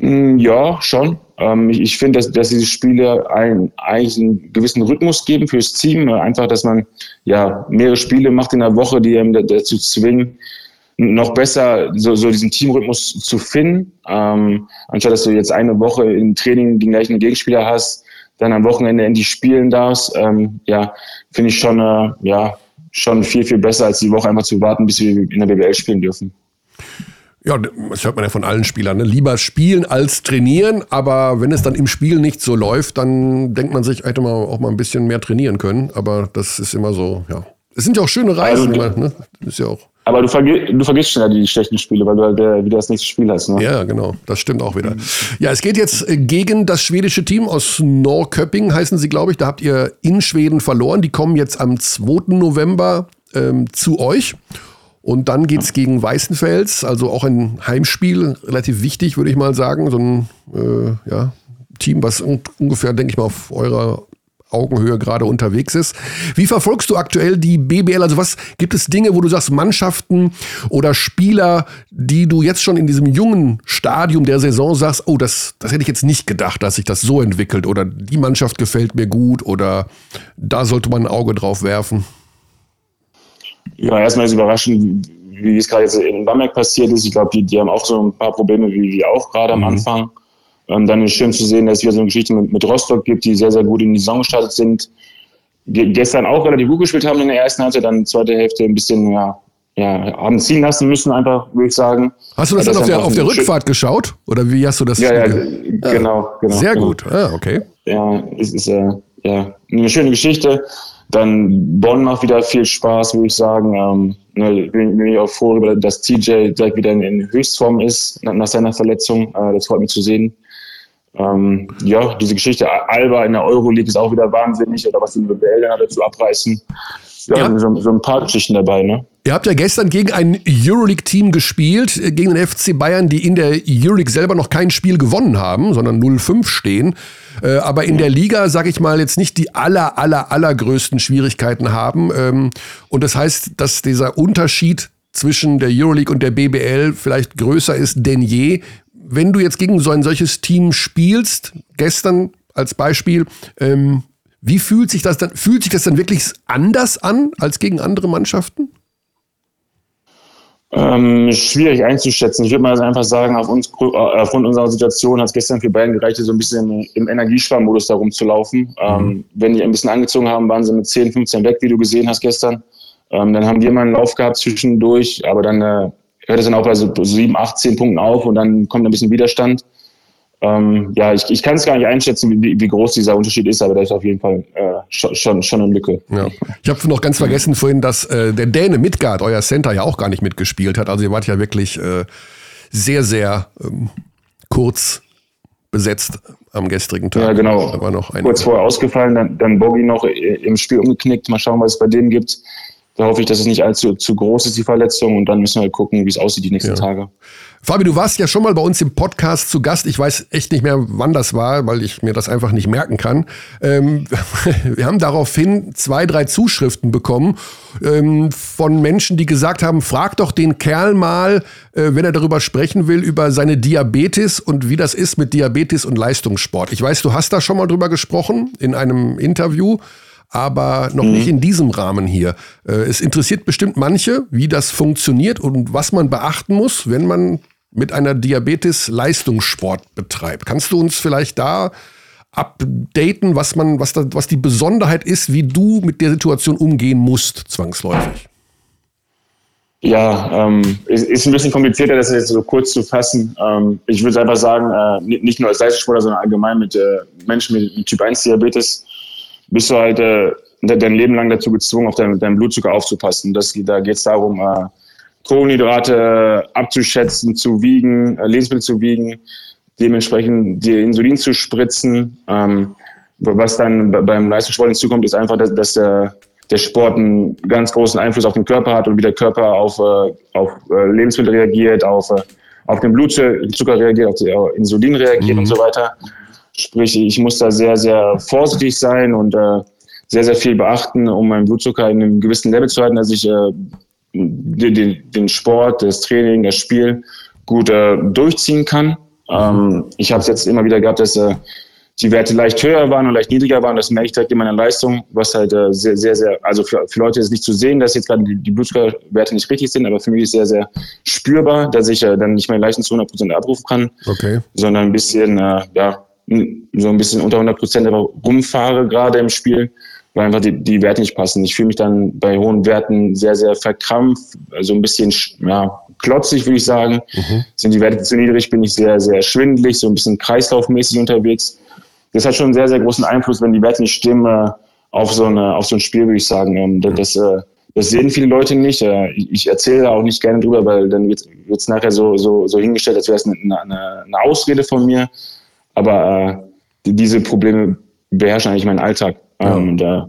Mm, ja, schon. Ähm, ich finde, dass, dass diese Spiele ein, eigentlich einen gewissen Rhythmus geben fürs Team. Einfach, dass man ja mehrere Spiele macht in der Woche, die einem dazu zwingen, noch besser so, so diesen Teamrhythmus zu finden, ähm, anstatt dass du jetzt eine Woche im Training den gleichen Gegenspieler hast, dann am Wochenende endlich spielen darfst, ähm, ja, finde ich schon, äh, ja, schon viel, viel besser, als die Woche einfach zu warten, bis wir in der BBL spielen dürfen. Ja, das hört man ja von allen Spielern. Ne? Lieber spielen als trainieren, aber wenn es dann im Spiel nicht so läuft, dann denkt man sich, hätte man auch mal ein bisschen mehr trainieren können. Aber das ist immer so, ja. Es sind ja auch schöne Reisen, also, ne? Ist ja auch. Aber du, vergi du vergisst schneller die schlechten Spiele, weil du halt äh, wieder das nächste Spiel hast. Ne? Ja, genau. Das stimmt auch wieder. Ja, es geht jetzt äh, gegen das schwedische Team aus Norrköping, heißen sie, glaube ich. Da habt ihr in Schweden verloren. Die kommen jetzt am 2. November ähm, zu euch. Und dann geht es gegen Weißenfels, also auch ein Heimspiel, relativ wichtig, würde ich mal sagen. So ein äh, ja, Team, was un ungefähr, denke ich mal, auf eurer Augenhöhe gerade unterwegs ist. Wie verfolgst du aktuell die BBL? Also was gibt es Dinge, wo du sagst, Mannschaften oder Spieler, die du jetzt schon in diesem jungen Stadium der Saison sagst, oh, das, das hätte ich jetzt nicht gedacht, dass sich das so entwickelt oder die Mannschaft gefällt mir gut oder da sollte man ein Auge drauf werfen? Ja, erstmal ist überraschend, wie es gerade jetzt in Bamberg passiert ist. Ich glaube, die, die haben auch so ein paar Probleme wie wir auch gerade am mhm. Anfang. Ähm, dann ist schön zu sehen, dass es wieder so eine Geschichte mit, mit Rostock gibt, die sehr, sehr gut in die Saison gestartet sind. Die gestern auch relativ gut gespielt haben in der ersten Halbzeit, dann zweite Hälfte ein bisschen, ja, ja, haben ziehen lassen müssen, einfach, würde ich sagen. Hast du das, das dann auf der, auf der Rückfahrt geschaut? Oder wie hast du das? Ja, ja, genau, genau. Sehr genau. gut, ah, okay. Ja, es ist äh, ja, eine schöne Geschichte. Dann Bonn macht wieder viel Spaß, würde ich sagen. Ähm, ne, bin, bin ich auch froh, dass TJ direkt wieder in, in Höchstform ist nach, nach seiner Verletzung. Äh, das freut mich zu sehen. Ähm, ja, diese Geschichte Alba in der Euroleague ist auch wieder wahnsinnig oder was die BBL dann dazu abreißen. Ja, ja. So, so, ein paar Geschichten dabei, ne? Ihr habt ja gestern gegen ein Euroleague-Team gespielt, gegen den FC Bayern, die in der Euroleague selber noch kein Spiel gewonnen haben, sondern 0-5 stehen. Äh, aber in der Liga, sag ich mal, jetzt nicht die aller, aller, allergrößten Schwierigkeiten haben. Ähm, und das heißt, dass dieser Unterschied zwischen der Euroleague und der BBL vielleicht größer ist denn je. Wenn du jetzt gegen so ein solches Team spielst, gestern als Beispiel, ähm, wie fühlt sich das dann, fühlt sich das dann wirklich anders an als gegen andere Mannschaften? Ähm, schwierig einzuschätzen. Ich würde mal einfach sagen, auf uns, aufgrund unserer Situation hat es gestern für beiden gereicht, so ein bisschen im Energiesparmodus da rumzulaufen. Ähm, mhm. wenn die ein bisschen angezogen haben, waren sie mit 10, 15 weg, wie du gesehen hast gestern. Ähm, dann haben wir mal einen Lauf gehabt zwischendurch, aber dann äh, hört es dann auch bei so 7, 8, 10 Punkten auf und dann kommt ein bisschen Widerstand ähm, ja, ich, ich kann es gar nicht einschätzen, wie, wie groß dieser Unterschied ist, aber da ist auf jeden Fall äh, schon, schon, schon eine Lücke. Ja. Ich habe noch ganz vergessen vorhin, dass äh, der Däne Midgard, euer Center, ja auch gar nicht mitgespielt hat. Also ihr wart ja wirklich äh, sehr, sehr ähm, kurz besetzt am gestrigen Tag. Ja, genau. Da war noch Kurz vorher ausgefallen, dann, dann Bogi noch im Spiel umgeknickt. Mal schauen, was es bei dem gibt. Da hoffe ich, dass es nicht allzu zu groß ist, die Verletzung. Und dann müssen wir halt gucken, wie es aussieht die nächsten ja. Tage. Fabi, du warst ja schon mal bei uns im Podcast zu Gast. Ich weiß echt nicht mehr, wann das war, weil ich mir das einfach nicht merken kann. Ähm, [LAUGHS] wir haben daraufhin zwei, drei Zuschriften bekommen ähm, von Menschen, die gesagt haben, frag doch den Kerl mal, äh, wenn er darüber sprechen will, über seine Diabetes und wie das ist mit Diabetes und Leistungssport. Ich weiß, du hast da schon mal drüber gesprochen in einem Interview aber noch mhm. nicht in diesem Rahmen hier. Äh, es interessiert bestimmt manche, wie das funktioniert und was man beachten muss, wenn man mit einer Diabetes Leistungssport betreibt. Kannst du uns vielleicht da updaten, was man, was, da, was die Besonderheit ist, wie du mit der Situation umgehen musst, zwangsläufig? Ja, ähm, ist, ist ein bisschen komplizierter, das jetzt so kurz zu fassen. Ähm, ich würde einfach sagen, äh, nicht nur als Leistungssportler, sondern allgemein mit äh, Menschen mit Typ 1 Diabetes bist du halt äh, dein Leben lang dazu gezwungen, auf deinen, deinen Blutzucker aufzupassen. Das, da geht es darum, äh, Kohlenhydrate abzuschätzen, zu wiegen, äh, Lebensmittel zu wiegen, dementsprechend dir Insulin zu spritzen. Ähm, was dann beim Leistungssport hinzukommt, ist einfach, dass, dass der, der Sport einen ganz großen Einfluss auf den Körper hat und wie der Körper auf, äh, auf äh, Lebensmittel reagiert, auf, äh, auf den Blutzucker reagiert, auf die auf Insulin reagiert mhm. und so weiter. Sprich, ich muss da sehr, sehr vorsichtig sein und äh, sehr, sehr viel beachten, um meinen Blutzucker in einem gewissen Level zu halten, dass ich äh, den, den Sport, das Training, das Spiel gut äh, durchziehen kann. Ähm, ich habe es jetzt immer wieder gehabt, dass äh, die Werte leicht höher waren und leicht niedriger waren. Das merke ich direkt in meiner Leistung, was halt äh, sehr, sehr, sehr, also für, für Leute ist nicht zu sehen, dass jetzt gerade die, die Blutzuckerwerte nicht richtig sind, aber für mich ist sehr, sehr spürbar, dass ich äh, dann nicht meine Leistung zu 100% abrufen kann, okay. sondern ein bisschen, ja, so ein bisschen unter 100% aber rumfahre gerade im Spiel weil einfach die, die Werte nicht passen. Ich fühle mich dann bei hohen Werten sehr, sehr verkrampft, also ein bisschen ja, klotzig, würde ich sagen. Mhm. Sind die Werte zu niedrig, bin ich sehr, sehr schwindelig, so ein bisschen kreislaufmäßig unterwegs. Das hat schon einen sehr, sehr großen Einfluss, wenn die Werte nicht stimmen, auf so, eine, auf so ein Spiel, würde ich sagen. Ähm, das, das, äh, das sehen viele Leute nicht. Äh, ich erzähle auch nicht gerne drüber, weil dann wird es nachher so, so, so hingestellt, als wäre es eine, eine, eine Ausrede von mir. Aber äh, diese Probleme beherrschen eigentlich meinen Alltag. Ja. Und äh,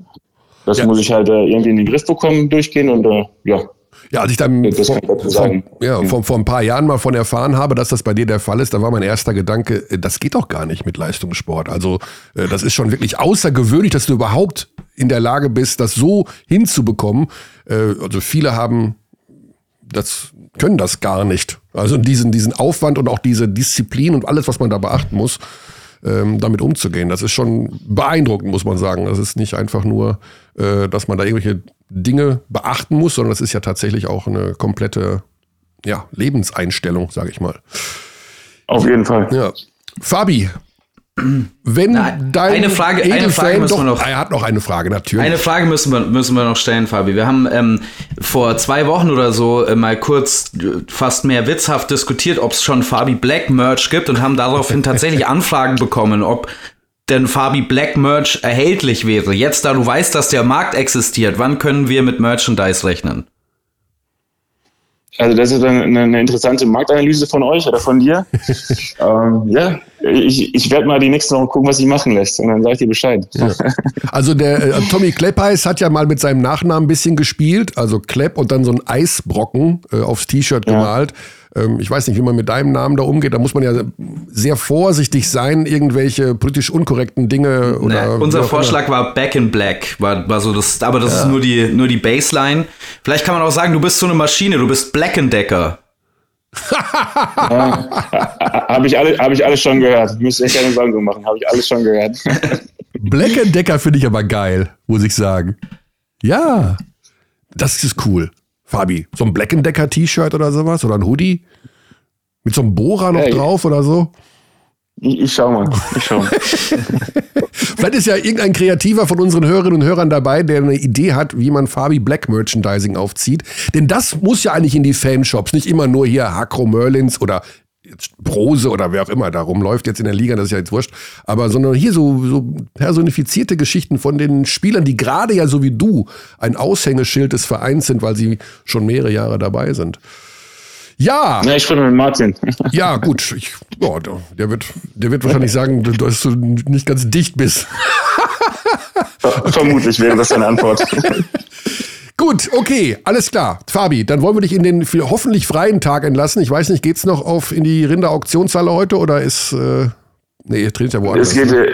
das ja. muss ich halt äh, irgendwie in den Griff bekommen, durchgehen und äh, ja. Ja, als ich dann vor, vor, ja, vor, vor ein paar Jahren mal von erfahren habe, dass das bei dir der Fall ist, da war mein erster Gedanke, äh, das geht doch gar nicht mit Leistungssport. Also äh, das ist schon wirklich außergewöhnlich, dass du überhaupt in der Lage bist, das so hinzubekommen. Äh, also viele haben das können das gar nicht. Also diesen, diesen Aufwand und auch diese Disziplin und alles, was man da beachten muss, ähm, damit umzugehen. Das ist schon beeindruckend, muss man sagen. Das ist nicht einfach nur, äh, dass man da irgendwelche Dinge beachten muss, sondern das ist ja tatsächlich auch eine komplette ja, Lebenseinstellung, sage ich mal. Auf jeden Fall. Ja. Fabi, wenn Na, dein eine Frage, eine Frage müssen doch, wir noch. Er hat noch eine Frage, natürlich. Eine Frage müssen wir, müssen wir noch stellen, Fabi. Wir haben ähm, vor zwei Wochen oder so äh, mal kurz äh, fast mehr witzhaft diskutiert, ob es schon Fabi Black Merch gibt und haben daraufhin [LAUGHS] tatsächlich Anfragen bekommen, ob denn Fabi Black Merch erhältlich wäre. Jetzt, da du weißt, dass der Markt existiert, wann können wir mit Merchandise rechnen? Also das ist eine, eine interessante Marktanalyse von euch oder von dir. [LAUGHS] ähm, ja, ich, ich werde mal die nächste Woche gucken, was sich machen lässt. Und dann sage ich dir Bescheid. Ja. [LAUGHS] Also der äh, Tommy Kleppeis hat ja mal mit seinem Nachnamen ein bisschen gespielt. Also Klepp und dann so ein Eisbrocken äh, aufs T-Shirt ja. gemalt. Ähm, ich weiß nicht, wie man mit deinem Namen da umgeht. Da muss man ja sehr vorsichtig sein, irgendwelche politisch unkorrekten Dinge. Oder nee, unser Vorschlag immer. war Back in Black, war, war so das, aber das ja. ist nur die, nur die Baseline. Vielleicht kann man auch sagen, du bist so eine Maschine, du bist Black Decker. Ja, [LAUGHS] habe ich, alle, hab ich alles schon gehört. Müsste ich keine Sorgen machen, habe ich alles schon gehört. [LAUGHS] Black Decker finde ich aber geil, muss ich sagen. Ja, das ist cool. Fabi, so ein Black Decker T-Shirt oder sowas oder ein Hoodie mit so einem Bohrer noch hey. drauf oder so? Ich, ich schau mal. Ich schau mal. [LAUGHS] Vielleicht ist ja irgendein Kreativer von unseren Hörerinnen und Hörern dabei, der eine Idee hat, wie man Fabi Black Merchandising aufzieht. Denn das muss ja eigentlich in die Fanshops, nicht immer nur hier Hakro Merlins oder Brose oder wer auch immer da rumläuft jetzt in der Liga, das ist ja jetzt wurscht, aber sondern hier so, so personifizierte Geschichten von den Spielern, die gerade ja so wie du ein Aushängeschild des Vereins sind, weil sie schon mehrere Jahre dabei sind. Ja. Ja, ich spreche mit Martin. [LAUGHS] Ja, gut. Ich, oh, der, wird, der wird wahrscheinlich sagen, dass du nicht ganz dicht bist. [LAUGHS] Vermutlich wäre das eine Antwort. [LAUGHS] Gut, okay, alles klar. Fabi, dann wollen wir dich in den hoffentlich freien Tag entlassen. Ich weiß nicht, geht's noch auf in die Rinder-Auktionshalle heute oder ist. Äh, nee, ihr trainiert ja woanders. Es geht, ne?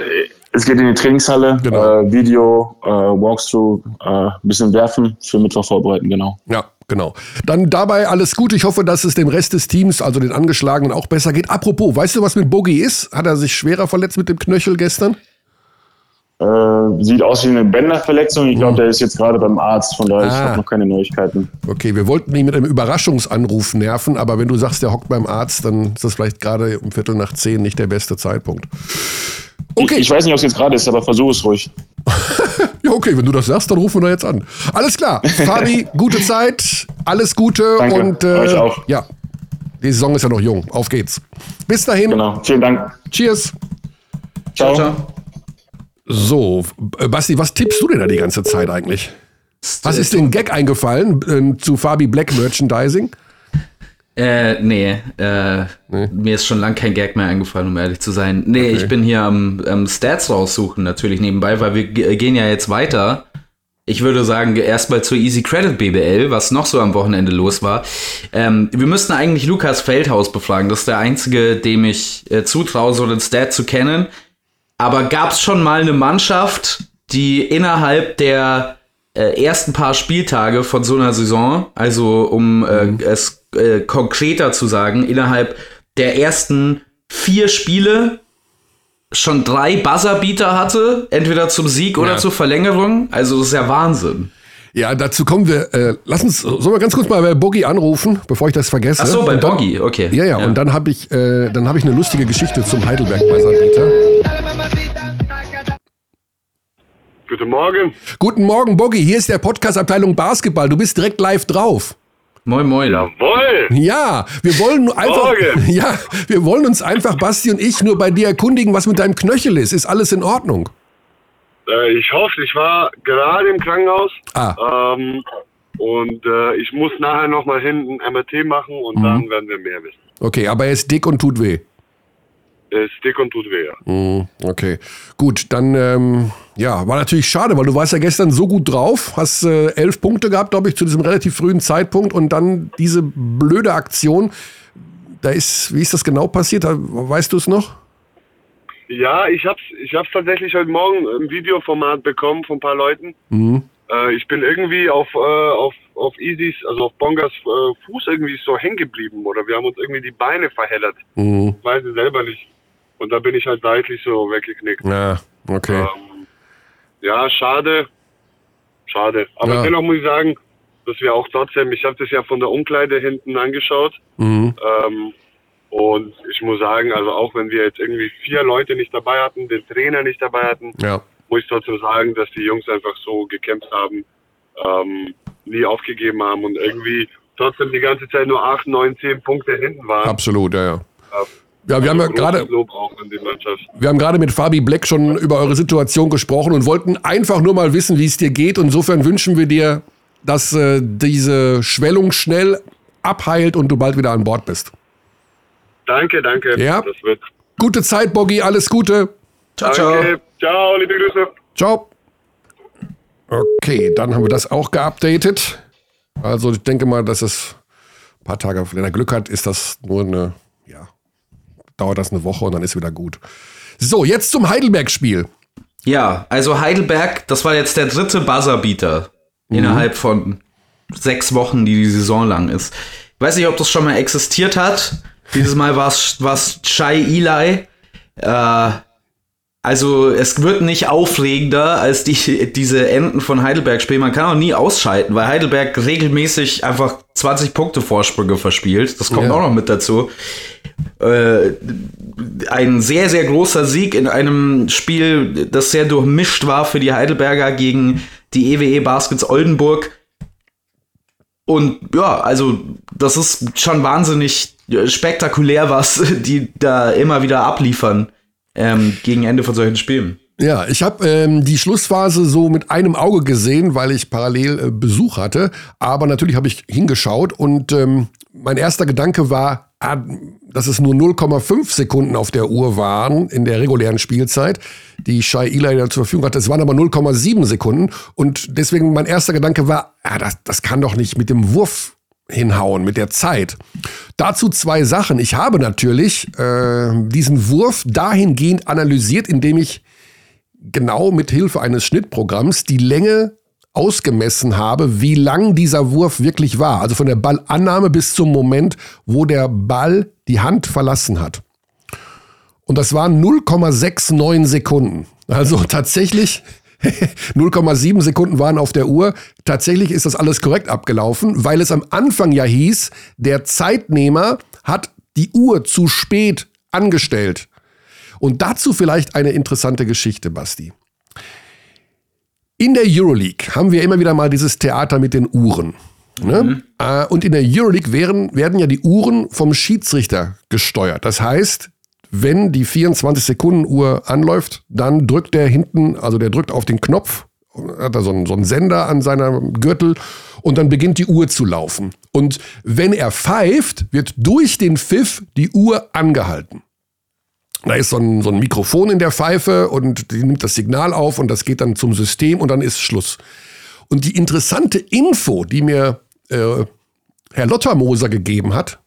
es geht in die Trainingshalle, genau. äh, Video, äh, Walkthrough, ein äh, bisschen werfen, für Mittwoch vorbereiten, genau. Ja, genau. Dann dabei alles gut. Ich hoffe, dass es dem Rest des Teams, also den Angeschlagenen, auch besser geht. Apropos, weißt du, was mit Boogie ist? Hat er sich schwerer verletzt mit dem Knöchel gestern? Äh, sieht aus wie eine Bänderverletzung. Ich glaube, mhm. der ist jetzt gerade beim Arzt, von daher ah. ich habe noch keine Neuigkeiten. Okay, wir wollten ihn mit einem Überraschungsanruf nerven, aber wenn du sagst, der hockt beim Arzt, dann ist das vielleicht gerade um Viertel nach zehn nicht der beste Zeitpunkt. Okay. Ich, ich weiß nicht, ob es jetzt gerade ist, aber versuch es ruhig. [LAUGHS] ja, okay, wenn du das sagst, dann rufen wir da jetzt an. Alles klar. Fabi, [LAUGHS] gute Zeit, alles Gute Danke, und äh, euch auch. ja, die Saison ist ja noch jung. Auf geht's. Bis dahin. Genau. Vielen Dank. Cheers. ciao. ciao. So, Basti, was tippst du denn da die ganze Zeit eigentlich? Was ist denn Gag eingefallen äh, zu Fabi Black Merchandising? Äh, nee, äh, nee, mir ist schon lange kein Gag mehr eingefallen, um ehrlich zu sein. Nee, okay. ich bin hier am, am, Stats raussuchen, natürlich nebenbei, weil wir gehen ja jetzt weiter. Ich würde sagen, erstmal zur Easy Credit BBL, was noch so am Wochenende los war. Ähm, wir müssten eigentlich Lukas Feldhaus befragen. Das ist der einzige, dem ich äh, zutraue, so den Stat zu kennen. Aber gab es schon mal eine Mannschaft, die innerhalb der äh, ersten paar Spieltage von so einer Saison, also um äh, mhm. es äh, konkreter zu sagen, innerhalb der ersten vier Spiele schon drei Buzzerbeater hatte, entweder zum Sieg ja. oder zur Verlängerung. Also das ist ja Wahnsinn. Ja, dazu kommen wir. Äh, lass uns, sollen wir ganz kurz mal bei Boggy anrufen, bevor ich das vergesse. Ach so, bei Boggy, okay. Ja, ja, ja, und dann habe ich, äh, dann ich eine lustige Geschichte zum Heidelberg Buzzerbeater. Guten Morgen. Guten Morgen, Boggy. Hier ist der Podcast-Abteilung Basketball. Du bist direkt live drauf. Moin, moin. Jawohl. Ja, wir wollen einfach, Morgen. [LAUGHS] ja, wir wollen uns einfach, Basti und ich, nur bei dir erkundigen, was mit deinem Knöchel ist. Ist alles in Ordnung? Äh, ich hoffe, ich war gerade im Krankenhaus. Ah. Ähm, und äh, ich muss nachher nochmal hinten MRT machen und mhm. dann werden wir mehr wissen. Okay, aber er ist dick und tut weh. Er ist dick und tut weh, ja. Mhm, okay. Gut, dann ähm, ja, war natürlich schade, weil du warst ja gestern so gut drauf, hast äh, elf Punkte gehabt, glaube ich, zu diesem relativ frühen Zeitpunkt und dann diese blöde Aktion. Da ist, wie ist das genau passiert? Weißt du es noch? Ja, ich hab's, ich hab's tatsächlich heute Morgen im Videoformat bekommen von ein paar Leuten. Mhm. Äh, ich bin irgendwie auf, äh, auf, auf Easys, also auf Bongas äh, Fuß irgendwie so hängen geblieben oder wir haben uns irgendwie die Beine verheddert. Mhm. Weiß ich selber nicht. Und da bin ich halt seitlich so weggeknickt. Ja, okay. Ähm, ja, schade. Schade. Aber ja. dennoch muss ich sagen, dass wir auch trotzdem, ich habe das ja von der Umkleide hinten angeschaut. Mhm. Ähm, und ich muss sagen, also auch wenn wir jetzt irgendwie vier Leute nicht dabei hatten, den Trainer nicht dabei hatten, ja. muss ich trotzdem sagen, dass die Jungs einfach so gekämpft haben, ähm, nie aufgegeben haben und irgendwie trotzdem die ganze Zeit nur acht, neun, zehn Punkte hinten waren. Absolut, ja, ja. Ja, wir haben ja gerade wir haben gerade mit Fabi Black schon über eure Situation gesprochen und wollten einfach nur mal wissen, wie es dir geht. insofern wünschen wir dir, dass äh, diese Schwellung schnell abheilt und du bald wieder an Bord bist. Danke, danke. Ja. Das wird, Gute Zeit, Boggy, alles Gute. Ciao, ciao. Ciao, liebe Grüße. Ciao. Okay, dann haben wir das auch geupdatet. Also ich denke mal, dass es ein paar Tage, wenn er Glück hat, ist das nur eine, ja, dauert das eine Woche und dann ist wieder gut. So, jetzt zum Heidelberg-Spiel. Ja, also Heidelberg, das war jetzt der dritte Buzzerbeater mhm. innerhalb von sechs Wochen, die die Saison lang ist. Ich weiß nicht, ob das schon mal existiert hat. Dieses Mal war es Shai Eli. Äh, also es wird nicht aufregender als die, diese Enden von Heidelberg spielen. Man kann auch nie ausschalten, weil Heidelberg regelmäßig einfach 20 Punkte Vorsprünge verspielt. Das kommt ja. auch noch mit dazu. Äh, ein sehr, sehr großer Sieg in einem Spiel, das sehr durchmischt war für die Heidelberger gegen die EWE e Baskets Oldenburg. Und ja, also das ist schon wahnsinnig spektakulär, was [LAUGHS] die da immer wieder abliefern ähm, gegen Ende von solchen Spielen. Ja, ich habe ähm, die Schlussphase so mit einem Auge gesehen, weil ich parallel äh, Besuch hatte. Aber natürlich habe ich hingeschaut und ähm, mein erster Gedanke war, ah, dass es nur 0,5 Sekunden auf der Uhr waren in der regulären Spielzeit, die Shai Eli zur Verfügung hatte. Es waren aber 0,7 Sekunden und deswegen mein erster Gedanke war, ah, das, das kann doch nicht mit dem Wurf hinhauen mit der Zeit. Dazu zwei Sachen. Ich habe natürlich äh, diesen Wurf dahingehend analysiert, indem ich genau mit Hilfe eines Schnittprogramms die Länge ausgemessen habe, wie lang dieser Wurf wirklich war. Also von der Ballannahme bis zum Moment, wo der Ball die Hand verlassen hat. Und das waren 0,69 Sekunden. Also [LAUGHS] tatsächlich [LAUGHS] 0,7 Sekunden waren auf der Uhr. Tatsächlich ist das alles korrekt abgelaufen, weil es am Anfang ja hieß, der Zeitnehmer hat die Uhr zu spät angestellt. Und dazu vielleicht eine interessante Geschichte, Basti. In der Euroleague haben wir immer wieder mal dieses Theater mit den Uhren. Ne? Mhm. Äh, und in der Euroleague werden, werden ja die Uhren vom Schiedsrichter gesteuert. Das heißt, wenn die 24 Sekunden Uhr anläuft, dann drückt der hinten, also der drückt auf den Knopf, hat da so einen, so einen Sender an seiner Gürtel und dann beginnt die Uhr zu laufen. Und wenn er pfeift, wird durch den Pfiff die Uhr angehalten. Da ist so ein, so ein Mikrofon in der Pfeife und die nimmt das Signal auf und das geht dann zum System und dann ist Schluss. Und die interessante Info, die mir äh, Herr Lottermoser gegeben hat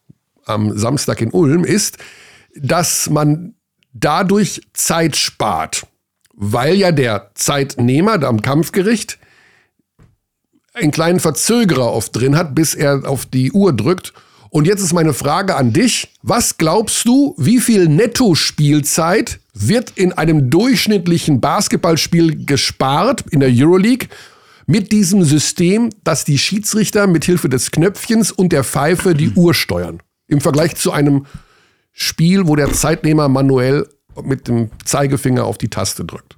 am Samstag in Ulm, ist, dass man dadurch Zeit spart, weil ja der Zeitnehmer am Kampfgericht einen kleinen Verzögerer oft drin hat, bis er auf die Uhr drückt und jetzt ist meine Frage an dich. Was glaubst du, wie viel Netto-Spielzeit wird in einem durchschnittlichen Basketballspiel gespart in der Euroleague mit diesem System, dass die Schiedsrichter mit Hilfe des Knöpfchens und der Pfeife die [CLEARS THROAT] Uhr steuern? Im Vergleich zu einem Spiel, wo der Zeitnehmer manuell mit dem Zeigefinger auf die Taste drückt.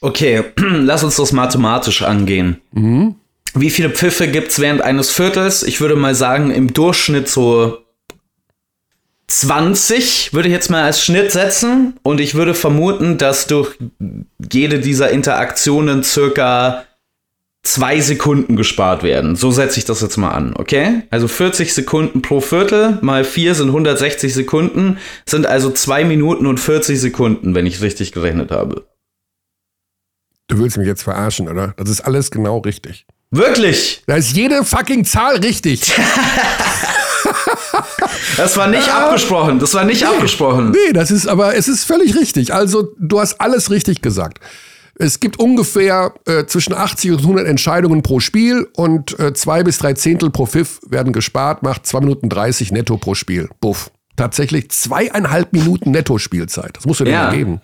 Okay, [CLEARS THROAT] lass uns das mathematisch angehen. Mhm. Wie viele Pfiffe gibt es während eines Viertels? Ich würde mal sagen, im Durchschnitt so 20 würde ich jetzt mal als Schnitt setzen. Und ich würde vermuten, dass durch jede dieser Interaktionen circa zwei Sekunden gespart werden. So setze ich das jetzt mal an, okay? Also 40 Sekunden pro Viertel mal 4 sind 160 Sekunden, sind also 2 Minuten und 40 Sekunden, wenn ich richtig gerechnet habe. Du willst mich jetzt verarschen, oder? Das ist alles genau richtig. Wirklich? Da ist jede fucking Zahl richtig. [LAUGHS] das war nicht abgesprochen. Das war nicht nee, abgesprochen. Nee, das ist aber, es ist völlig richtig. Also, du hast alles richtig gesagt. Es gibt ungefähr äh, zwischen 80 und 100 Entscheidungen pro Spiel und äh, zwei bis drei Zehntel pro Pfiff werden gespart, macht zwei Minuten 30 netto pro Spiel. Buff. Tatsächlich zweieinhalb Minuten Netto-Spielzeit. Das musst du dir ja. mal geben.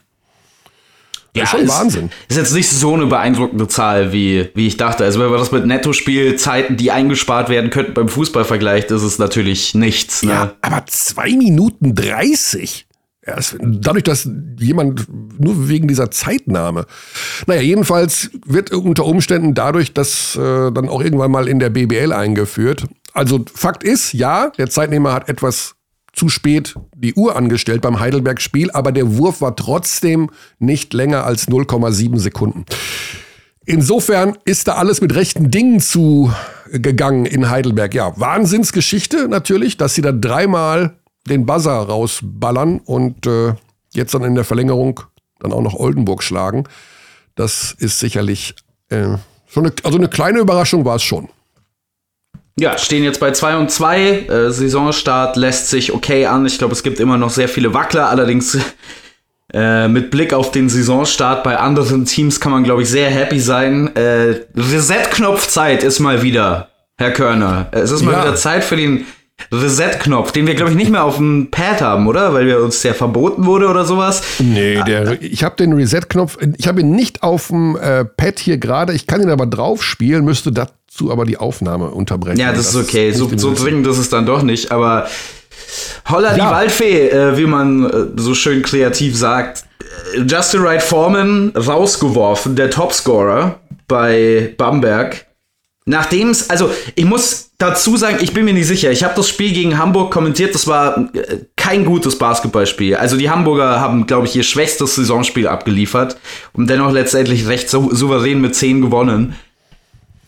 Ja, schon ist, Wahnsinn. Ist jetzt nicht so eine beeindruckende Zahl, wie, wie ich dachte. Also wenn man das mit Nettospielzeiten, die eingespart werden könnten, beim Fußball vergleicht, ist es natürlich nichts. Ne? Ja, aber zwei Minuten 30. Ja, dadurch, dass jemand nur wegen dieser Zeitnahme. Naja, jedenfalls wird unter Umständen dadurch das äh, dann auch irgendwann mal in der BBL eingeführt. Also Fakt ist, ja, der Zeitnehmer hat etwas zu spät die Uhr angestellt beim Heidelberg-Spiel, aber der Wurf war trotzdem nicht länger als 0,7 Sekunden. Insofern ist da alles mit rechten Dingen zugegangen in Heidelberg. Ja, Wahnsinnsgeschichte natürlich, dass sie da dreimal den Buzzer rausballern und äh, jetzt dann in der Verlängerung dann auch noch Oldenburg schlagen. Das ist sicherlich äh, schon eine, also eine kleine Überraschung war es schon. Ja, stehen jetzt bei 2 und 2. Äh, Saisonstart lässt sich okay an. Ich glaube, es gibt immer noch sehr viele Wackler. Allerdings äh, mit Blick auf den Saisonstart bei anderen Teams kann man, glaube ich, sehr happy sein. Äh, Reset-Knopf-Zeit ist mal wieder, Herr Körner. Es ist mal ja. wieder Zeit für den Reset-Knopf, den wir, glaube ich, nicht mehr auf dem Pad haben, oder? Weil wir uns der verboten wurde oder sowas. Nee, der, ich habe den Reset-Knopf, ich habe ihn nicht auf dem äh, Pad hier gerade, ich kann ihn aber drauf spielen, müsste dazu aber die Aufnahme unterbrechen. Ja, das, das ist okay, so, so dringend ist es dann doch nicht, aber Holla ja. die Waldfee, äh, wie man äh, so schön kreativ sagt. Justin Wright Foreman rausgeworfen, der Topscorer bei Bamberg. Nachdem es, also ich muss dazu sagen, ich bin mir nicht sicher. Ich habe das Spiel gegen Hamburg kommentiert, das war äh, kein gutes Basketballspiel. Also die Hamburger haben, glaube ich, ihr schwächstes Saisonspiel abgeliefert und dennoch letztendlich recht sou souverän mit 10 gewonnen.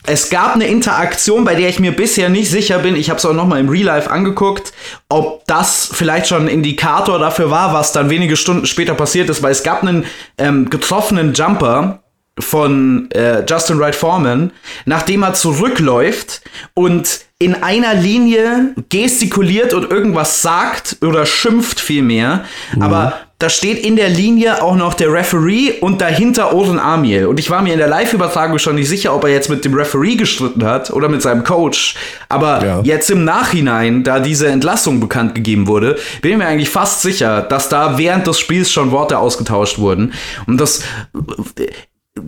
Es gab eine Interaktion, bei der ich mir bisher nicht sicher bin. Ich habe es auch noch mal im Real Life angeguckt, ob das vielleicht schon ein Indikator dafür war, was dann wenige Stunden später passiert ist, weil es gab einen ähm, getroffenen Jumper von äh, Justin Wright Foreman, nachdem er zurückläuft und in einer Linie gestikuliert und irgendwas sagt oder schimpft vielmehr, mhm. aber da steht in der Linie auch noch der Referee und dahinter Oren Amiel. Und ich war mir in der Live-Übertragung schon nicht sicher, ob er jetzt mit dem Referee gestritten hat oder mit seinem Coach. Aber ja. jetzt im Nachhinein, da diese Entlassung bekannt gegeben wurde, bin ich mir eigentlich fast sicher, dass da während des Spiels schon Worte ausgetauscht wurden. Und das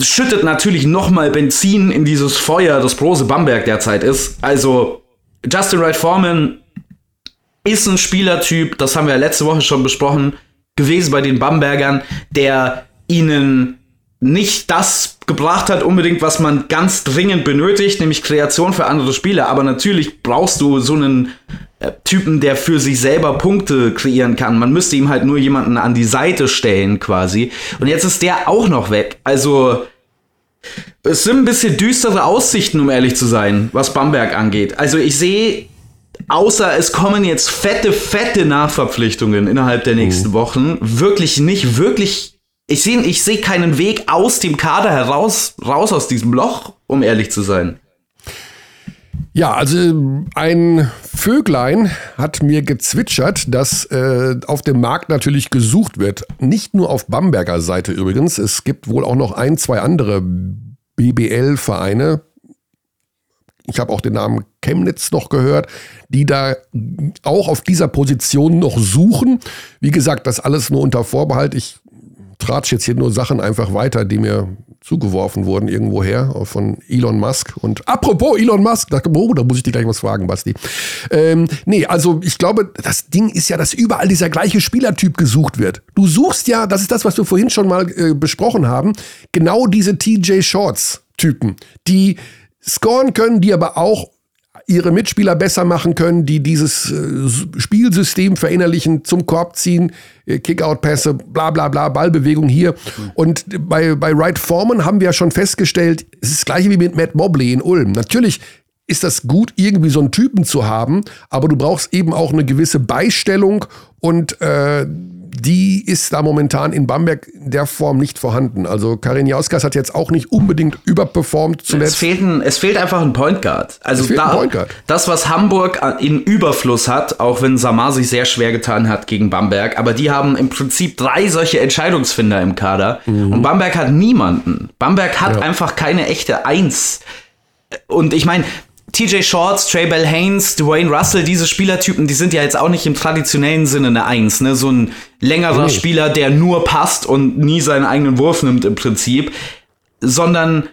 schüttet natürlich nochmal Benzin in dieses Feuer, das Brose Bamberg derzeit ist. Also, Justin Wright Foreman ist ein Spielertyp, das haben wir letzte Woche schon besprochen, gewesen bei den Bambergern, der ihnen nicht das gebracht hat, unbedingt, was man ganz dringend benötigt, nämlich Kreation für andere Spieler. Aber natürlich brauchst du so einen äh, Typen, der für sich selber Punkte kreieren kann. Man müsste ihm halt nur jemanden an die Seite stellen, quasi. Und jetzt ist der auch noch weg. Also, es sind ein bisschen düstere Aussichten, um ehrlich zu sein, was Bamberg angeht. Also, ich sehe außer es kommen jetzt fette, fette Nachverpflichtungen innerhalb der nächsten mhm. Wochen, wirklich nicht, wirklich. Ich sehe ich seh keinen Weg aus dem Kader heraus, raus aus diesem Loch, um ehrlich zu sein. Ja, also ein Vöglein hat mir gezwitschert, dass äh, auf dem Markt natürlich gesucht wird. Nicht nur auf Bamberger Seite übrigens. Es gibt wohl auch noch ein, zwei andere BBL-Vereine, ich habe auch den Namen Chemnitz noch gehört, die da auch auf dieser Position noch suchen. Wie gesagt, das alles nur unter Vorbehalt. Ich tratsch jetzt hier nur Sachen einfach weiter, die mir zugeworfen wurden irgendwoher von Elon Musk. Und apropos Elon Musk, da, oh, da muss ich dir gleich was fragen, Basti. Ähm, nee, also ich glaube, das Ding ist ja, dass überall dieser gleiche Spielertyp gesucht wird. Du suchst ja, das ist das, was wir vorhin schon mal äh, besprochen haben, genau diese TJ Shorts Typen, die scoren können, die aber auch ihre Mitspieler besser machen können, die dieses äh, Spielsystem verinnerlichen, zum Korb ziehen, äh, Kickout-Pässe, bla bla bla, Ballbewegung hier. Und bei, bei Wright Foreman haben wir ja schon festgestellt, es ist das gleiche wie mit Matt Mobley in Ulm. Natürlich ist das gut, irgendwie so einen Typen zu haben, aber du brauchst eben auch eine gewisse Beistellung und äh, die ist da momentan in Bamberg in der Form nicht vorhanden. Also Karin Jauskas hat jetzt auch nicht unbedingt überperformt zuletzt. Es fehlt, ein, es fehlt einfach ein Point Guard. Also da, Point Guard. das, was Hamburg in Überfluss hat, auch wenn Samar sich sehr schwer getan hat gegen Bamberg, aber die haben im Prinzip drei solche Entscheidungsfinder im Kader mhm. und Bamberg hat niemanden. Bamberg hat ja. einfach keine echte Eins. Und ich meine, TJ Shorts, Trey Bell Haynes, Dwayne Russell, diese Spielertypen, die sind ja jetzt auch nicht im traditionellen Sinne eine Eins, ne? So ein längerer nee. Spieler, der nur passt und nie seinen eigenen Wurf nimmt im Prinzip, sondern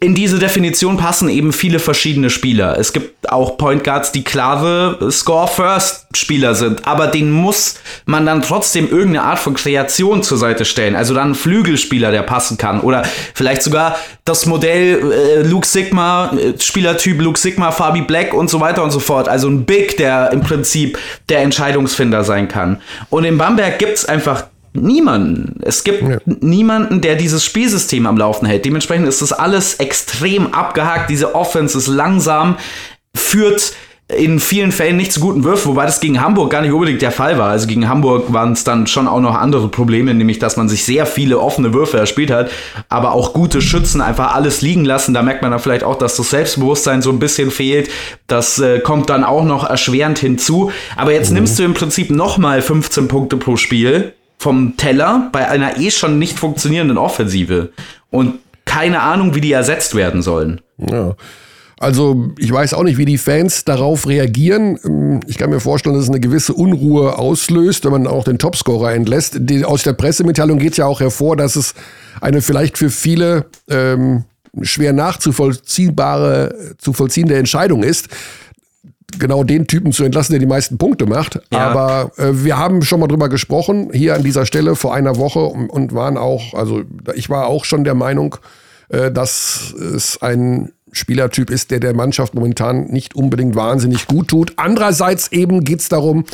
in diese Definition passen eben viele verschiedene Spieler. Es gibt auch Point Guards, die klare Score-First-Spieler sind, aber den muss man dann trotzdem irgendeine Art von Kreation zur Seite stellen. Also dann Flügelspieler, der passen kann. Oder vielleicht sogar das Modell äh, Luke Sigma, äh, Spielertyp Luke Sigma, Fabi Black und so weiter und so fort. Also ein Big, der im Prinzip der Entscheidungsfinder sein kann. Und in Bamberg gibt's einfach niemanden. Es gibt ja. niemanden, der dieses Spielsystem am Laufen hält. Dementsprechend ist das alles extrem abgehakt. Diese Offense ist langsam, führt in vielen Fällen nicht zu guten Würfen, wobei das gegen Hamburg gar nicht unbedingt der Fall war. Also gegen Hamburg waren es dann schon auch noch andere Probleme, nämlich dass man sich sehr viele offene Würfe erspielt hat, aber auch gute Schützen einfach alles liegen lassen. Da merkt man dann vielleicht auch, dass das Selbstbewusstsein so ein bisschen fehlt. Das äh, kommt dann auch noch erschwerend hinzu. Aber jetzt mhm. nimmst du im Prinzip nochmal 15 Punkte pro Spiel vom Teller bei einer eh schon nicht funktionierenden Offensive. Und keine Ahnung, wie die ersetzt werden sollen. Ja. Also ich weiß auch nicht, wie die Fans darauf reagieren. Ähm, ich kann mir vorstellen, dass es eine gewisse Unruhe auslöst, wenn man auch den Topscorer entlässt. Die, aus der Pressemitteilung geht ja auch hervor, dass es eine vielleicht für viele ähm, schwer nachzuvollziehbare, zu vollziehende Entscheidung ist, genau den Typen zu entlassen, der die meisten Punkte macht. Ja. Aber äh, wir haben schon mal drüber gesprochen, hier an dieser Stelle vor einer Woche und, und waren auch, also ich war auch schon der Meinung, äh, dass es ein Spielertyp ist, der der Mannschaft momentan nicht unbedingt wahnsinnig gut tut. Andererseits eben geht es darum,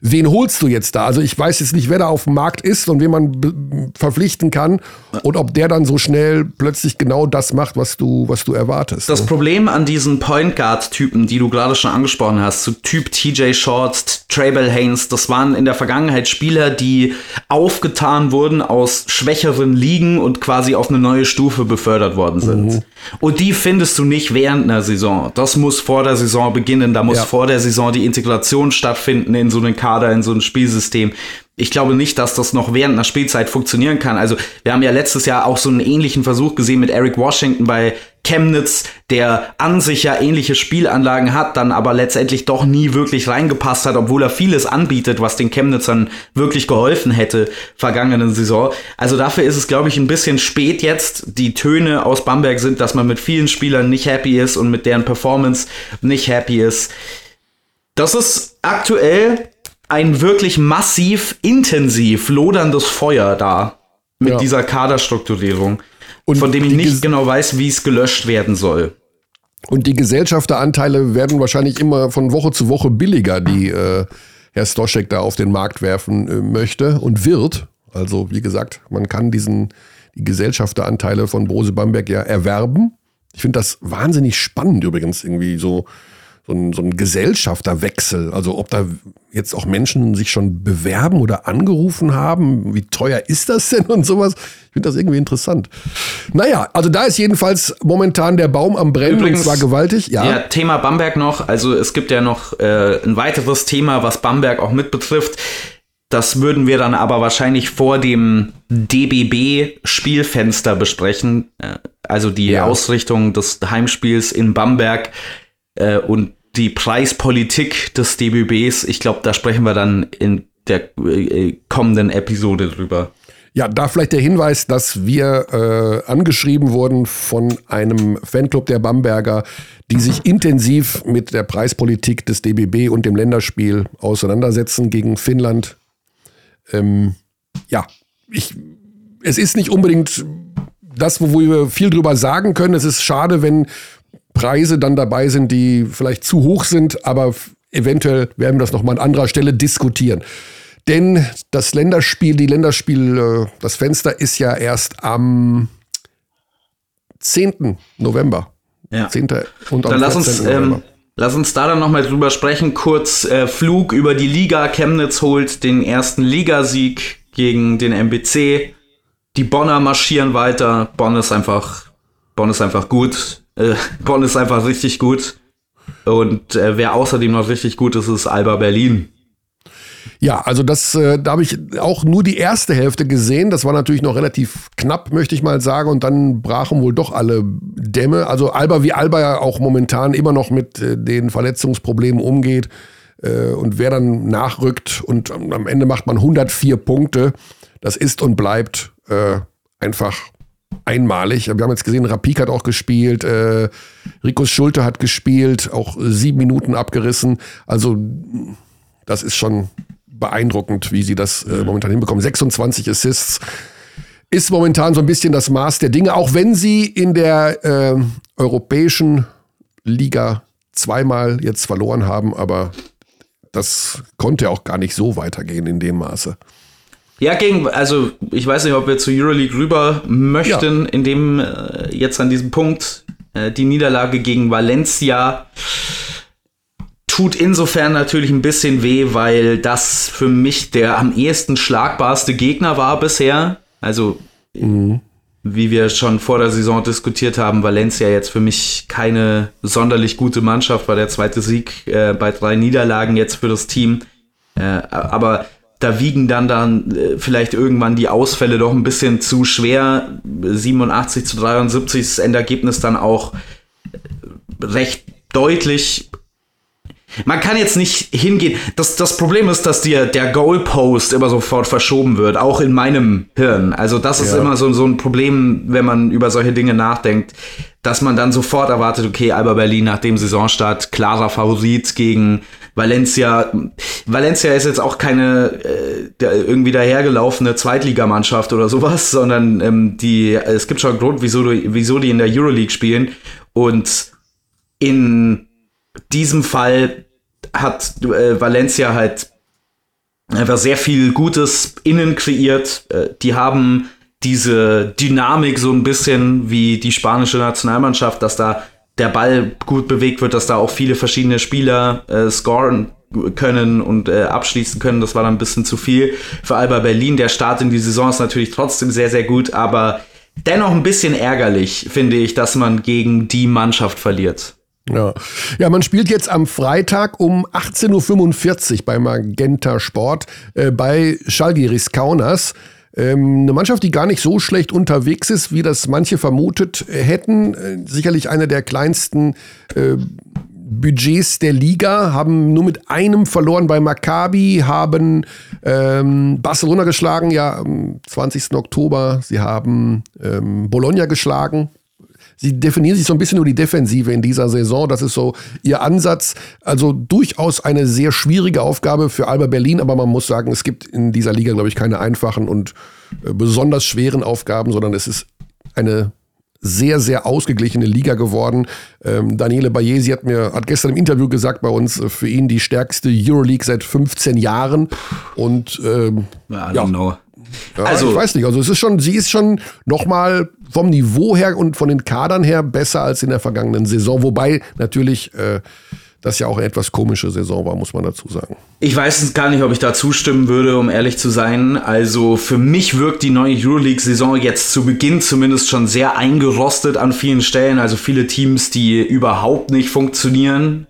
wen holst du jetzt da? Also ich weiß jetzt nicht, wer da auf dem Markt ist und wen man verpflichten kann und ob der dann so schnell plötzlich genau das macht, was du, was du erwartest. Das ne? Problem an diesen Point Guard Typen, die du gerade schon angesprochen hast, so Typ TJ Shorts, Traybell Haynes, das waren in der Vergangenheit Spieler, die aufgetan wurden aus schwächeren Ligen und quasi auf eine neue Stufe befördert worden sind. Mhm. Und die findest du nicht während einer Saison. Das muss vor der Saison beginnen, da muss ja. vor der Saison die Integration stattfinden in so einen Kader, in so ein Spielsystem ich glaube nicht, dass das noch während einer Spielzeit funktionieren kann. Also wir haben ja letztes Jahr auch so einen ähnlichen Versuch gesehen mit Eric Washington bei Chemnitz, der an sich ja ähnliche Spielanlagen hat, dann aber letztendlich doch nie wirklich reingepasst hat, obwohl er vieles anbietet, was den Chemnitzern wirklich geholfen hätte vergangenen Saison. Also dafür ist es, glaube ich, ein bisschen spät jetzt. Die Töne aus Bamberg sind, dass man mit vielen Spielern nicht happy ist und mit deren Performance nicht happy ist. Das ist aktuell ein wirklich massiv, intensiv loderndes Feuer da mit ja. dieser Kaderstrukturierung, und von dem ich nicht genau weiß, wie es gelöscht werden soll. Und die Gesellschafteranteile werden wahrscheinlich immer von Woche zu Woche billiger, die äh, Herr Stoschek da auf den Markt werfen äh, möchte und wird. Also wie gesagt, man kann diesen die Gesellschafteranteile von Brose Bamberg ja erwerben. Ich finde das wahnsinnig spannend übrigens irgendwie so so ein, so ein Gesellschafterwechsel. Also ob da jetzt auch Menschen sich schon bewerben oder angerufen haben, wie teuer ist das denn und sowas. Ich finde das irgendwie interessant. Naja, also da ist jedenfalls momentan der Baum am Brennen Übrigens, und zwar gewaltig. Ja. ja, Thema Bamberg noch. Also es gibt ja noch äh, ein weiteres Thema, was Bamberg auch mit betrifft. Das würden wir dann aber wahrscheinlich vor dem DBB-Spielfenster besprechen. Äh, also die ja. Ausrichtung des Heimspiels in Bamberg. Äh, und die Preispolitik des DBBs, ich glaube, da sprechen wir dann in der äh, kommenden Episode drüber. Ja, da vielleicht der Hinweis, dass wir äh, angeschrieben wurden von einem Fanclub der Bamberger, die sich intensiv mit der Preispolitik des DBB und dem Länderspiel auseinandersetzen gegen Finnland. Ähm, ja, ich, es ist nicht unbedingt das, wo wir viel drüber sagen können. Es ist schade, wenn Preise dann dabei sind, die vielleicht zu hoch sind, aber eventuell werden wir das nochmal an anderer Stelle diskutieren. Denn das Länderspiel, die Länderspiel, äh, das Fenster ist ja erst am 10. November. Ja. 10. und am dann lass uns, ähm, lass uns da dann nochmal drüber sprechen. Kurz äh, Flug über die Liga. Chemnitz holt den ersten Ligasieg gegen den MBC. Die Bonner marschieren weiter. Bonn ist einfach, Bonn ist einfach gut. Äh, [LAUGHS] Bonn ist einfach richtig gut. Und äh, wer außerdem noch richtig gut ist, ist Alba Berlin. Ja, also das, äh, da habe ich auch nur die erste Hälfte gesehen. Das war natürlich noch relativ knapp, möchte ich mal sagen. Und dann brachen wohl doch alle Dämme. Also Alba, wie Alba ja auch momentan immer noch mit äh, den Verletzungsproblemen umgeht. Äh, und wer dann nachrückt und am Ende macht man 104 Punkte. Das ist und bleibt äh, einfach einmalig. Wir haben jetzt gesehen, Rapik hat auch gespielt, äh, Rikus Schulte hat gespielt, auch sieben Minuten abgerissen. Also das ist schon beeindruckend, wie sie das äh, momentan hinbekommen. 26 Assists ist momentan so ein bisschen das Maß der Dinge, auch wenn sie in der äh, europäischen Liga zweimal jetzt verloren haben, aber das konnte auch gar nicht so weitergehen in dem Maße. Ja, gegen, also ich weiß nicht, ob wir zu Euroleague rüber möchten, ja. in dem äh, jetzt an diesem Punkt äh, die Niederlage gegen Valencia tut insofern natürlich ein bisschen weh, weil das für mich der am ehesten schlagbarste Gegner war bisher. Also, mhm. wie wir schon vor der Saison diskutiert haben, Valencia jetzt für mich keine sonderlich gute Mannschaft, war der zweite Sieg äh, bei drei Niederlagen jetzt für das Team. Äh, aber da wiegen dann dann äh, vielleicht irgendwann die Ausfälle doch ein bisschen zu schwer. 87 zu 73 ist das Endergebnis dann auch recht deutlich man kann jetzt nicht hingehen. Das, das Problem ist, dass dir der Goalpost immer sofort verschoben wird, auch in meinem Hirn. Also das ist ja. immer so, so ein Problem, wenn man über solche Dinge nachdenkt, dass man dann sofort erwartet, okay, Alba Berlin nach dem Saisonstart klarer Favorit gegen Valencia. Valencia ist jetzt auch keine äh, irgendwie dahergelaufene Zweitligamannschaft oder sowas, sondern ähm, die, es gibt schon einen Grund, wieso, wieso die in der Euroleague spielen. Und in diesem Fall hat äh, Valencia halt einfach sehr viel Gutes innen kreiert. Äh, die haben diese Dynamik so ein bisschen wie die spanische Nationalmannschaft, dass da der Ball gut bewegt wird, dass da auch viele verschiedene Spieler äh, scoren können und äh, abschließen können. Das war dann ein bisschen zu viel für Alba Berlin. Der Start in die Saison ist natürlich trotzdem sehr, sehr gut, aber dennoch ein bisschen ärgerlich, finde ich, dass man gegen die Mannschaft verliert. Ja. ja, man spielt jetzt am Freitag um 18.45 Uhr bei Magenta Sport äh, bei Schalgiris Kaunas. Ähm, eine Mannschaft, die gar nicht so schlecht unterwegs ist, wie das manche vermutet hätten. Äh, sicherlich eine der kleinsten äh, Budgets der Liga, haben nur mit einem verloren bei Maccabi, haben ähm, Barcelona geschlagen, ja, am 20. Oktober. Sie haben ähm, Bologna geschlagen, Sie definieren sich so ein bisschen nur die Defensive in dieser Saison. Das ist so ihr Ansatz. Also durchaus eine sehr schwierige Aufgabe für Alba Berlin, aber man muss sagen, es gibt in dieser Liga, glaube ich, keine einfachen und äh, besonders schweren Aufgaben, sondern es ist eine sehr, sehr ausgeglichene Liga geworden. Ähm, Daniele Bayesi hat mir, hat gestern im Interview gesagt bei uns, äh, für ihn die stärkste Euroleague seit 15 Jahren. Und ähm, ja, ja, ja, also, ich weiß nicht. Also es ist schon, sie ist schon nochmal vom Niveau her und von den Kadern her besser als in der vergangenen Saison. Wobei natürlich äh, das ja auch eine etwas komische Saison war, muss man dazu sagen. Ich weiß gar nicht, ob ich da zustimmen würde, um ehrlich zu sein. Also für mich wirkt die neue Euroleague-Saison jetzt zu Beginn zumindest schon sehr eingerostet an vielen Stellen. Also viele Teams, die überhaupt nicht funktionieren.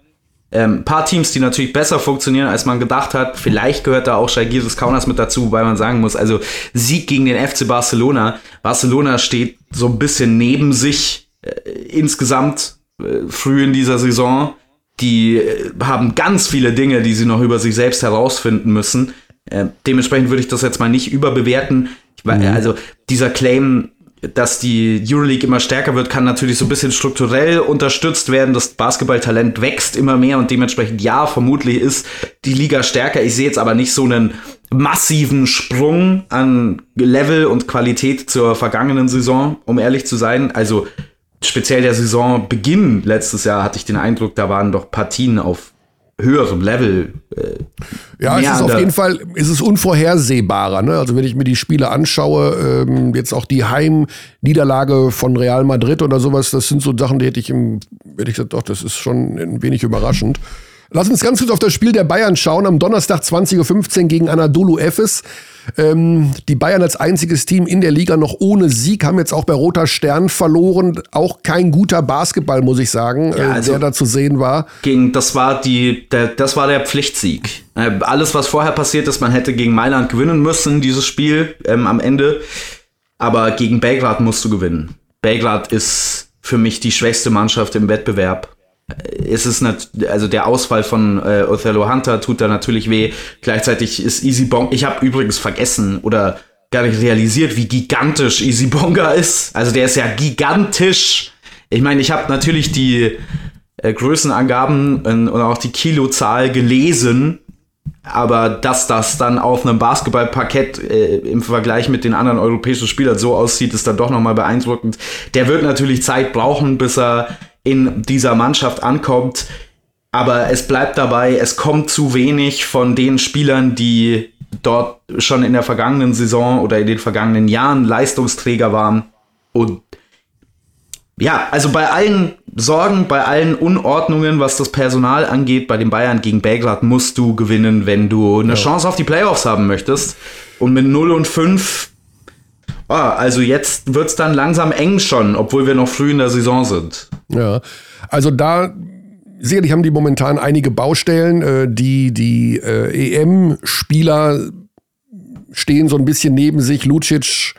Ähm, paar Teams, die natürlich besser funktionieren, als man gedacht hat. Vielleicht gehört da auch Shagiris Kaunas mit dazu, weil man sagen muss, also Sieg gegen den FC Barcelona. Barcelona steht so ein bisschen neben sich äh, insgesamt äh, früh in dieser Saison. Die äh, haben ganz viele Dinge, die sie noch über sich selbst herausfinden müssen. Äh, dementsprechend würde ich das jetzt mal nicht überbewerten. Ich, mhm. Also dieser Claim, dass die Euroleague immer stärker wird, kann natürlich so ein bisschen strukturell unterstützt werden. Das Basketballtalent wächst immer mehr und dementsprechend ja, vermutlich ist die Liga stärker. Ich sehe jetzt aber nicht so einen massiven Sprung an Level und Qualität zur vergangenen Saison, um ehrlich zu sein. Also speziell der Saisonbeginn letztes Jahr hatte ich den Eindruck, da waren doch Partien auf höherem Level. Äh, ja, es ist auf jeden Fall, es ist unvorhersehbarer. Ne? Also wenn ich mir die Spiele anschaue, ähm, jetzt auch die Heimniederlage von Real Madrid oder sowas, das sind so Sachen, die hätte ich im, hätte ich gesagt, doch, das ist schon ein wenig überraschend. Lass uns ganz kurz auf das Spiel der Bayern schauen. Am Donnerstag 20.15 Uhr gegen Anadolu Efes. Ähm, die Bayern als einziges Team in der Liga noch ohne Sieg haben jetzt auch bei Roter Stern verloren. Auch kein guter Basketball, muss ich sagen, ja, äh, also der da zu sehen war. Gegen, das war die, der, das war der Pflichtsieg. Äh, alles, was vorher passiert ist, man hätte gegen Mailand gewinnen müssen, dieses Spiel ähm, am Ende. Aber gegen Belgrad musst du gewinnen. Belgrad ist für mich die schwächste Mannschaft im Wettbewerb ist es nicht, also der Ausfall von äh, Othello Hunter tut da natürlich weh. Gleichzeitig ist Easy Bong, ich habe übrigens vergessen oder gar nicht realisiert, wie gigantisch Easy Bonga ist. Also der ist ja gigantisch. Ich meine, ich habe natürlich die äh, Größenangaben und, und auch die Kilozahl gelesen, aber dass das dann auf einem Basketballparkett äh, im Vergleich mit den anderen europäischen Spielern so aussieht, ist dann doch nochmal beeindruckend. Der wird natürlich Zeit brauchen, bis er in dieser Mannschaft ankommt. Aber es bleibt dabei, es kommt zu wenig von den Spielern, die dort schon in der vergangenen Saison oder in den vergangenen Jahren Leistungsträger waren. Und ja, also bei allen Sorgen, bei allen Unordnungen, was das Personal angeht, bei den Bayern gegen Belgrad musst du gewinnen, wenn du eine ja. Chance auf die Playoffs haben möchtest. Und mit 0 und 5, oh, ah, also jetzt wird es dann langsam eng schon, obwohl wir noch früh in der Saison sind. Ja, also da sicherlich haben die momentan einige Baustellen. Äh, die die äh, EM-Spieler stehen so ein bisschen neben sich. Lucic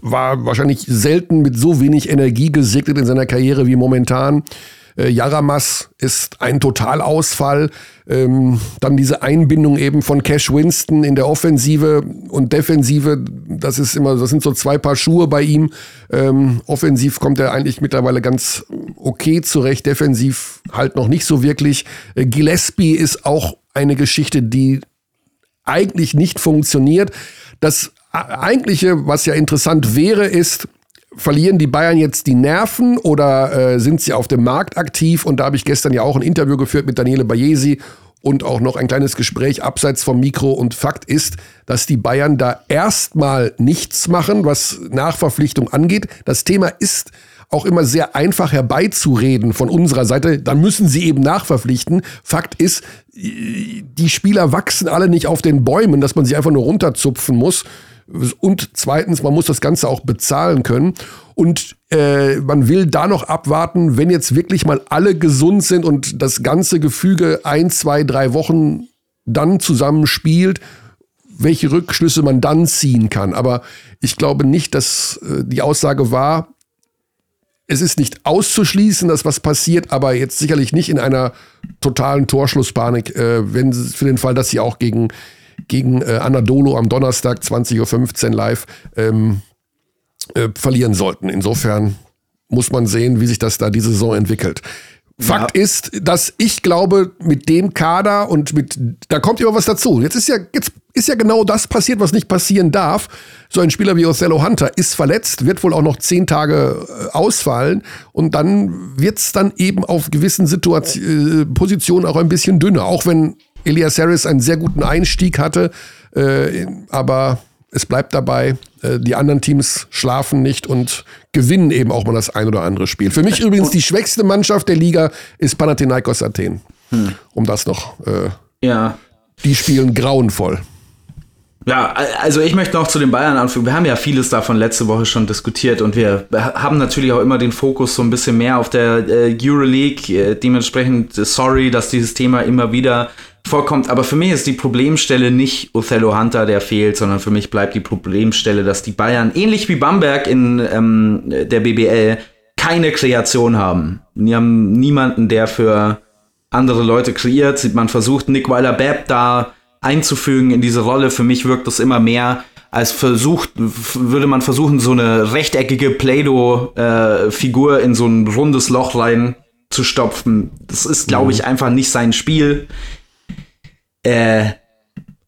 war wahrscheinlich selten mit so wenig Energie gesegnet in seiner Karriere wie momentan. Äh, Jaramas ist ein Totalausfall. Ähm, dann diese Einbindung eben von Cash Winston in der Offensive und Defensive. Das ist immer, das sind so zwei Paar Schuhe bei ihm. Ähm, offensiv kommt er eigentlich mittlerweile ganz okay zurecht. Defensiv halt noch nicht so wirklich. Äh, Gillespie ist auch eine Geschichte, die eigentlich nicht funktioniert. Das eigentliche, was ja interessant wäre, ist, verlieren die Bayern jetzt die Nerven oder äh, sind sie auf dem Markt aktiv? Und da habe ich gestern ja auch ein Interview geführt mit Daniele Bayesi und auch noch ein kleines Gespräch abseits vom Mikro. Und Fakt ist, dass die Bayern da erstmal nichts machen, was Nachverpflichtung angeht. Das Thema ist auch immer sehr einfach herbeizureden von unserer Seite. Dann müssen sie eben nachverpflichten. Fakt ist, die Spieler wachsen alle nicht auf den Bäumen, dass man sie einfach nur runterzupfen muss. Und zweitens, man muss das Ganze auch bezahlen können. Und äh, man will da noch abwarten, wenn jetzt wirklich mal alle gesund sind und das ganze Gefüge ein, zwei, drei Wochen dann zusammenspielt, welche Rückschlüsse man dann ziehen kann. Aber ich glaube nicht, dass äh, die Aussage war, es ist nicht auszuschließen, dass was passiert, aber jetzt sicherlich nicht in einer totalen Torschlusspanik, äh, wenn für den Fall, dass sie auch gegen gegen äh, Anadolu am Donnerstag 20.15 Uhr live ähm, äh, verlieren sollten. Insofern muss man sehen, wie sich das da diese Saison entwickelt. Fakt ja. ist, dass ich glaube, mit dem Kader und mit, da kommt immer was dazu. Jetzt ist ja, jetzt ist ja genau das passiert, was nicht passieren darf. So ein Spieler wie Othello Hunter ist verletzt, wird wohl auch noch zehn Tage äh, ausfallen und dann wird es dann eben auf gewissen Situation, äh, Positionen auch ein bisschen dünner. Auch wenn Elias Harris einen sehr guten Einstieg hatte, äh, aber es bleibt dabei, äh, die anderen Teams schlafen nicht und gewinnen eben auch mal das ein oder andere Spiel. Für mich übrigens die schwächste Mannschaft der Liga ist Panathinaikos Athen. Hm. Um das noch. Äh, ja. Die spielen grauenvoll. Ja, also ich möchte noch zu den Bayern anfügen. Wir haben ja vieles davon letzte Woche schon diskutiert und wir haben natürlich auch immer den Fokus so ein bisschen mehr auf der äh, Euroleague. Äh, dementsprechend sorry, dass dieses Thema immer wieder vorkommt. Aber für mich ist die Problemstelle nicht Othello Hunter, der fehlt, sondern für mich bleibt die Problemstelle, dass die Bayern, ähnlich wie Bamberg in ähm, der BBL, keine Kreation haben. Die haben niemanden, der für andere Leute kreiert. Man versucht Nick Weiler-Babb da einzufügen in diese Rolle. Für mich wirkt das immer mehr als versucht, würde man versuchen, so eine rechteckige Play-Doh-Figur äh, in so ein rundes Loch rein zu stopfen. Das ist, glaube mhm. ich, einfach nicht sein Spiel. Äh,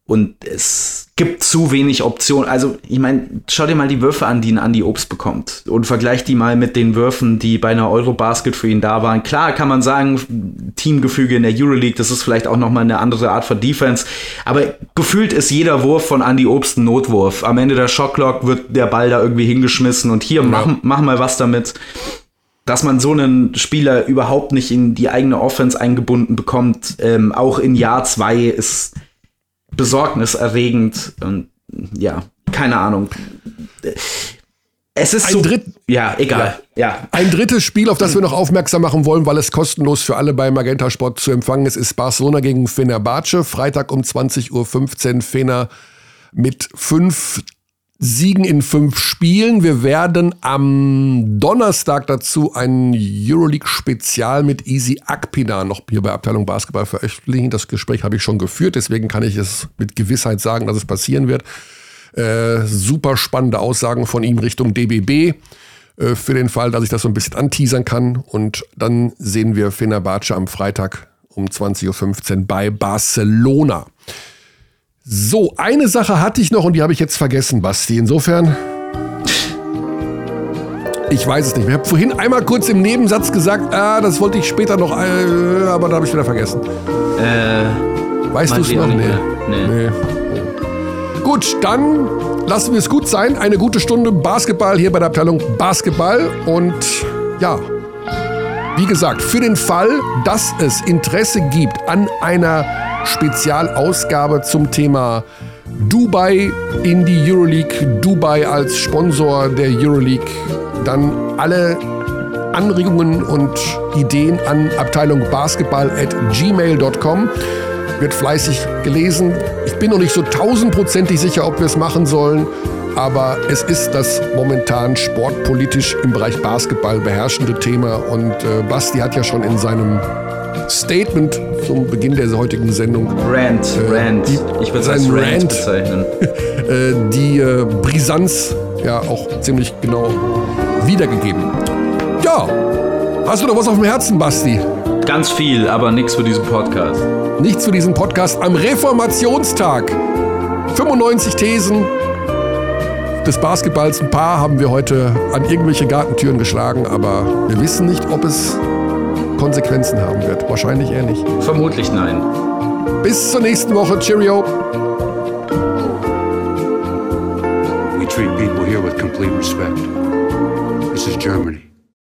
und es gibt zu wenig Optionen. Also, ich meine, schau dir mal die Würfe an, die ein Andy Obst bekommt. Und vergleich die mal mit den Würfen, die bei einer Eurobasket für ihn da waren. Klar kann man sagen, Teamgefüge in der Euroleague, das ist vielleicht auch nochmal eine andere Art von Defense. Aber gefühlt ist jeder Wurf von Andy Obst ein Notwurf. Am Ende der Shotclock wird der Ball da irgendwie hingeschmissen und hier, ja. mach, mach mal was damit dass man so einen Spieler überhaupt nicht in die eigene Offense eingebunden bekommt, ähm, auch in Jahr zwei, ist besorgniserregend. Und ja, keine Ahnung. Es ist ein so. Dritt, ja, egal. Ja. ja. Ein drittes Spiel, auf das wir noch aufmerksam machen wollen, weil es kostenlos für alle bei Magenta Sport zu empfangen ist, ist Barcelona gegen Fenerbahce. Freitag um 20.15 Uhr Fener mit fünf Siegen in fünf Spielen. Wir werden am Donnerstag dazu ein Euroleague-Spezial mit Easy Akpina noch hier bei Abteilung Basketball veröffentlichen. Das Gespräch habe ich schon geführt, deswegen kann ich es mit Gewissheit sagen, dass es passieren wird. Äh, super spannende Aussagen von ihm Richtung DBB. Äh, für den Fall, dass ich das so ein bisschen anteasern kann. Und dann sehen wir Fenerbahce am Freitag um 20.15 Uhr bei Barcelona. So, eine Sache hatte ich noch und die habe ich jetzt vergessen, Basti. Insofern. Ich weiß es nicht. Ich habe vorhin einmal kurz im Nebensatz gesagt, ah, das wollte ich später noch, äh, aber da habe ich wieder vergessen. Äh. Weißt du es noch? Nee. Nee. nee. Gut, dann lassen wir es gut sein. Eine gute Stunde Basketball hier bei der Abteilung Basketball und ja, wie gesagt, für den Fall, dass es Interesse gibt an einer Spezialausgabe zum Thema Dubai in die Euroleague, Dubai als Sponsor der Euroleague, dann alle Anregungen und Ideen an Abteilung Basketball at gmail.com. Wird fleißig gelesen. Ich bin noch nicht so tausendprozentig sicher, ob wir es machen sollen, aber es ist das momentan sportpolitisch im Bereich Basketball beherrschende Thema und äh, Basti hat ja schon in seinem Statement zum Beginn der heutigen Sendung. Rant, äh, Rant. Die, ich würde es als Rant, Rant bezeichnen. [LAUGHS] äh, die äh, Brisanz ja auch ziemlich genau wiedergegeben. Ja, hast du noch was auf dem Herzen, Basti? Ganz viel, aber nichts für diesen Podcast. Nichts für diesen Podcast am Reformationstag. 95 Thesen des Basketballs. Ein paar haben wir heute an irgendwelche Gartentüren geschlagen, aber wir wissen nicht, ob es Konsequenzen haben wird. Wahrscheinlich eher nicht. Vermutlich nein. Bis zur nächsten Woche. Cheerio. We treat people here with complete respect. This is Germany.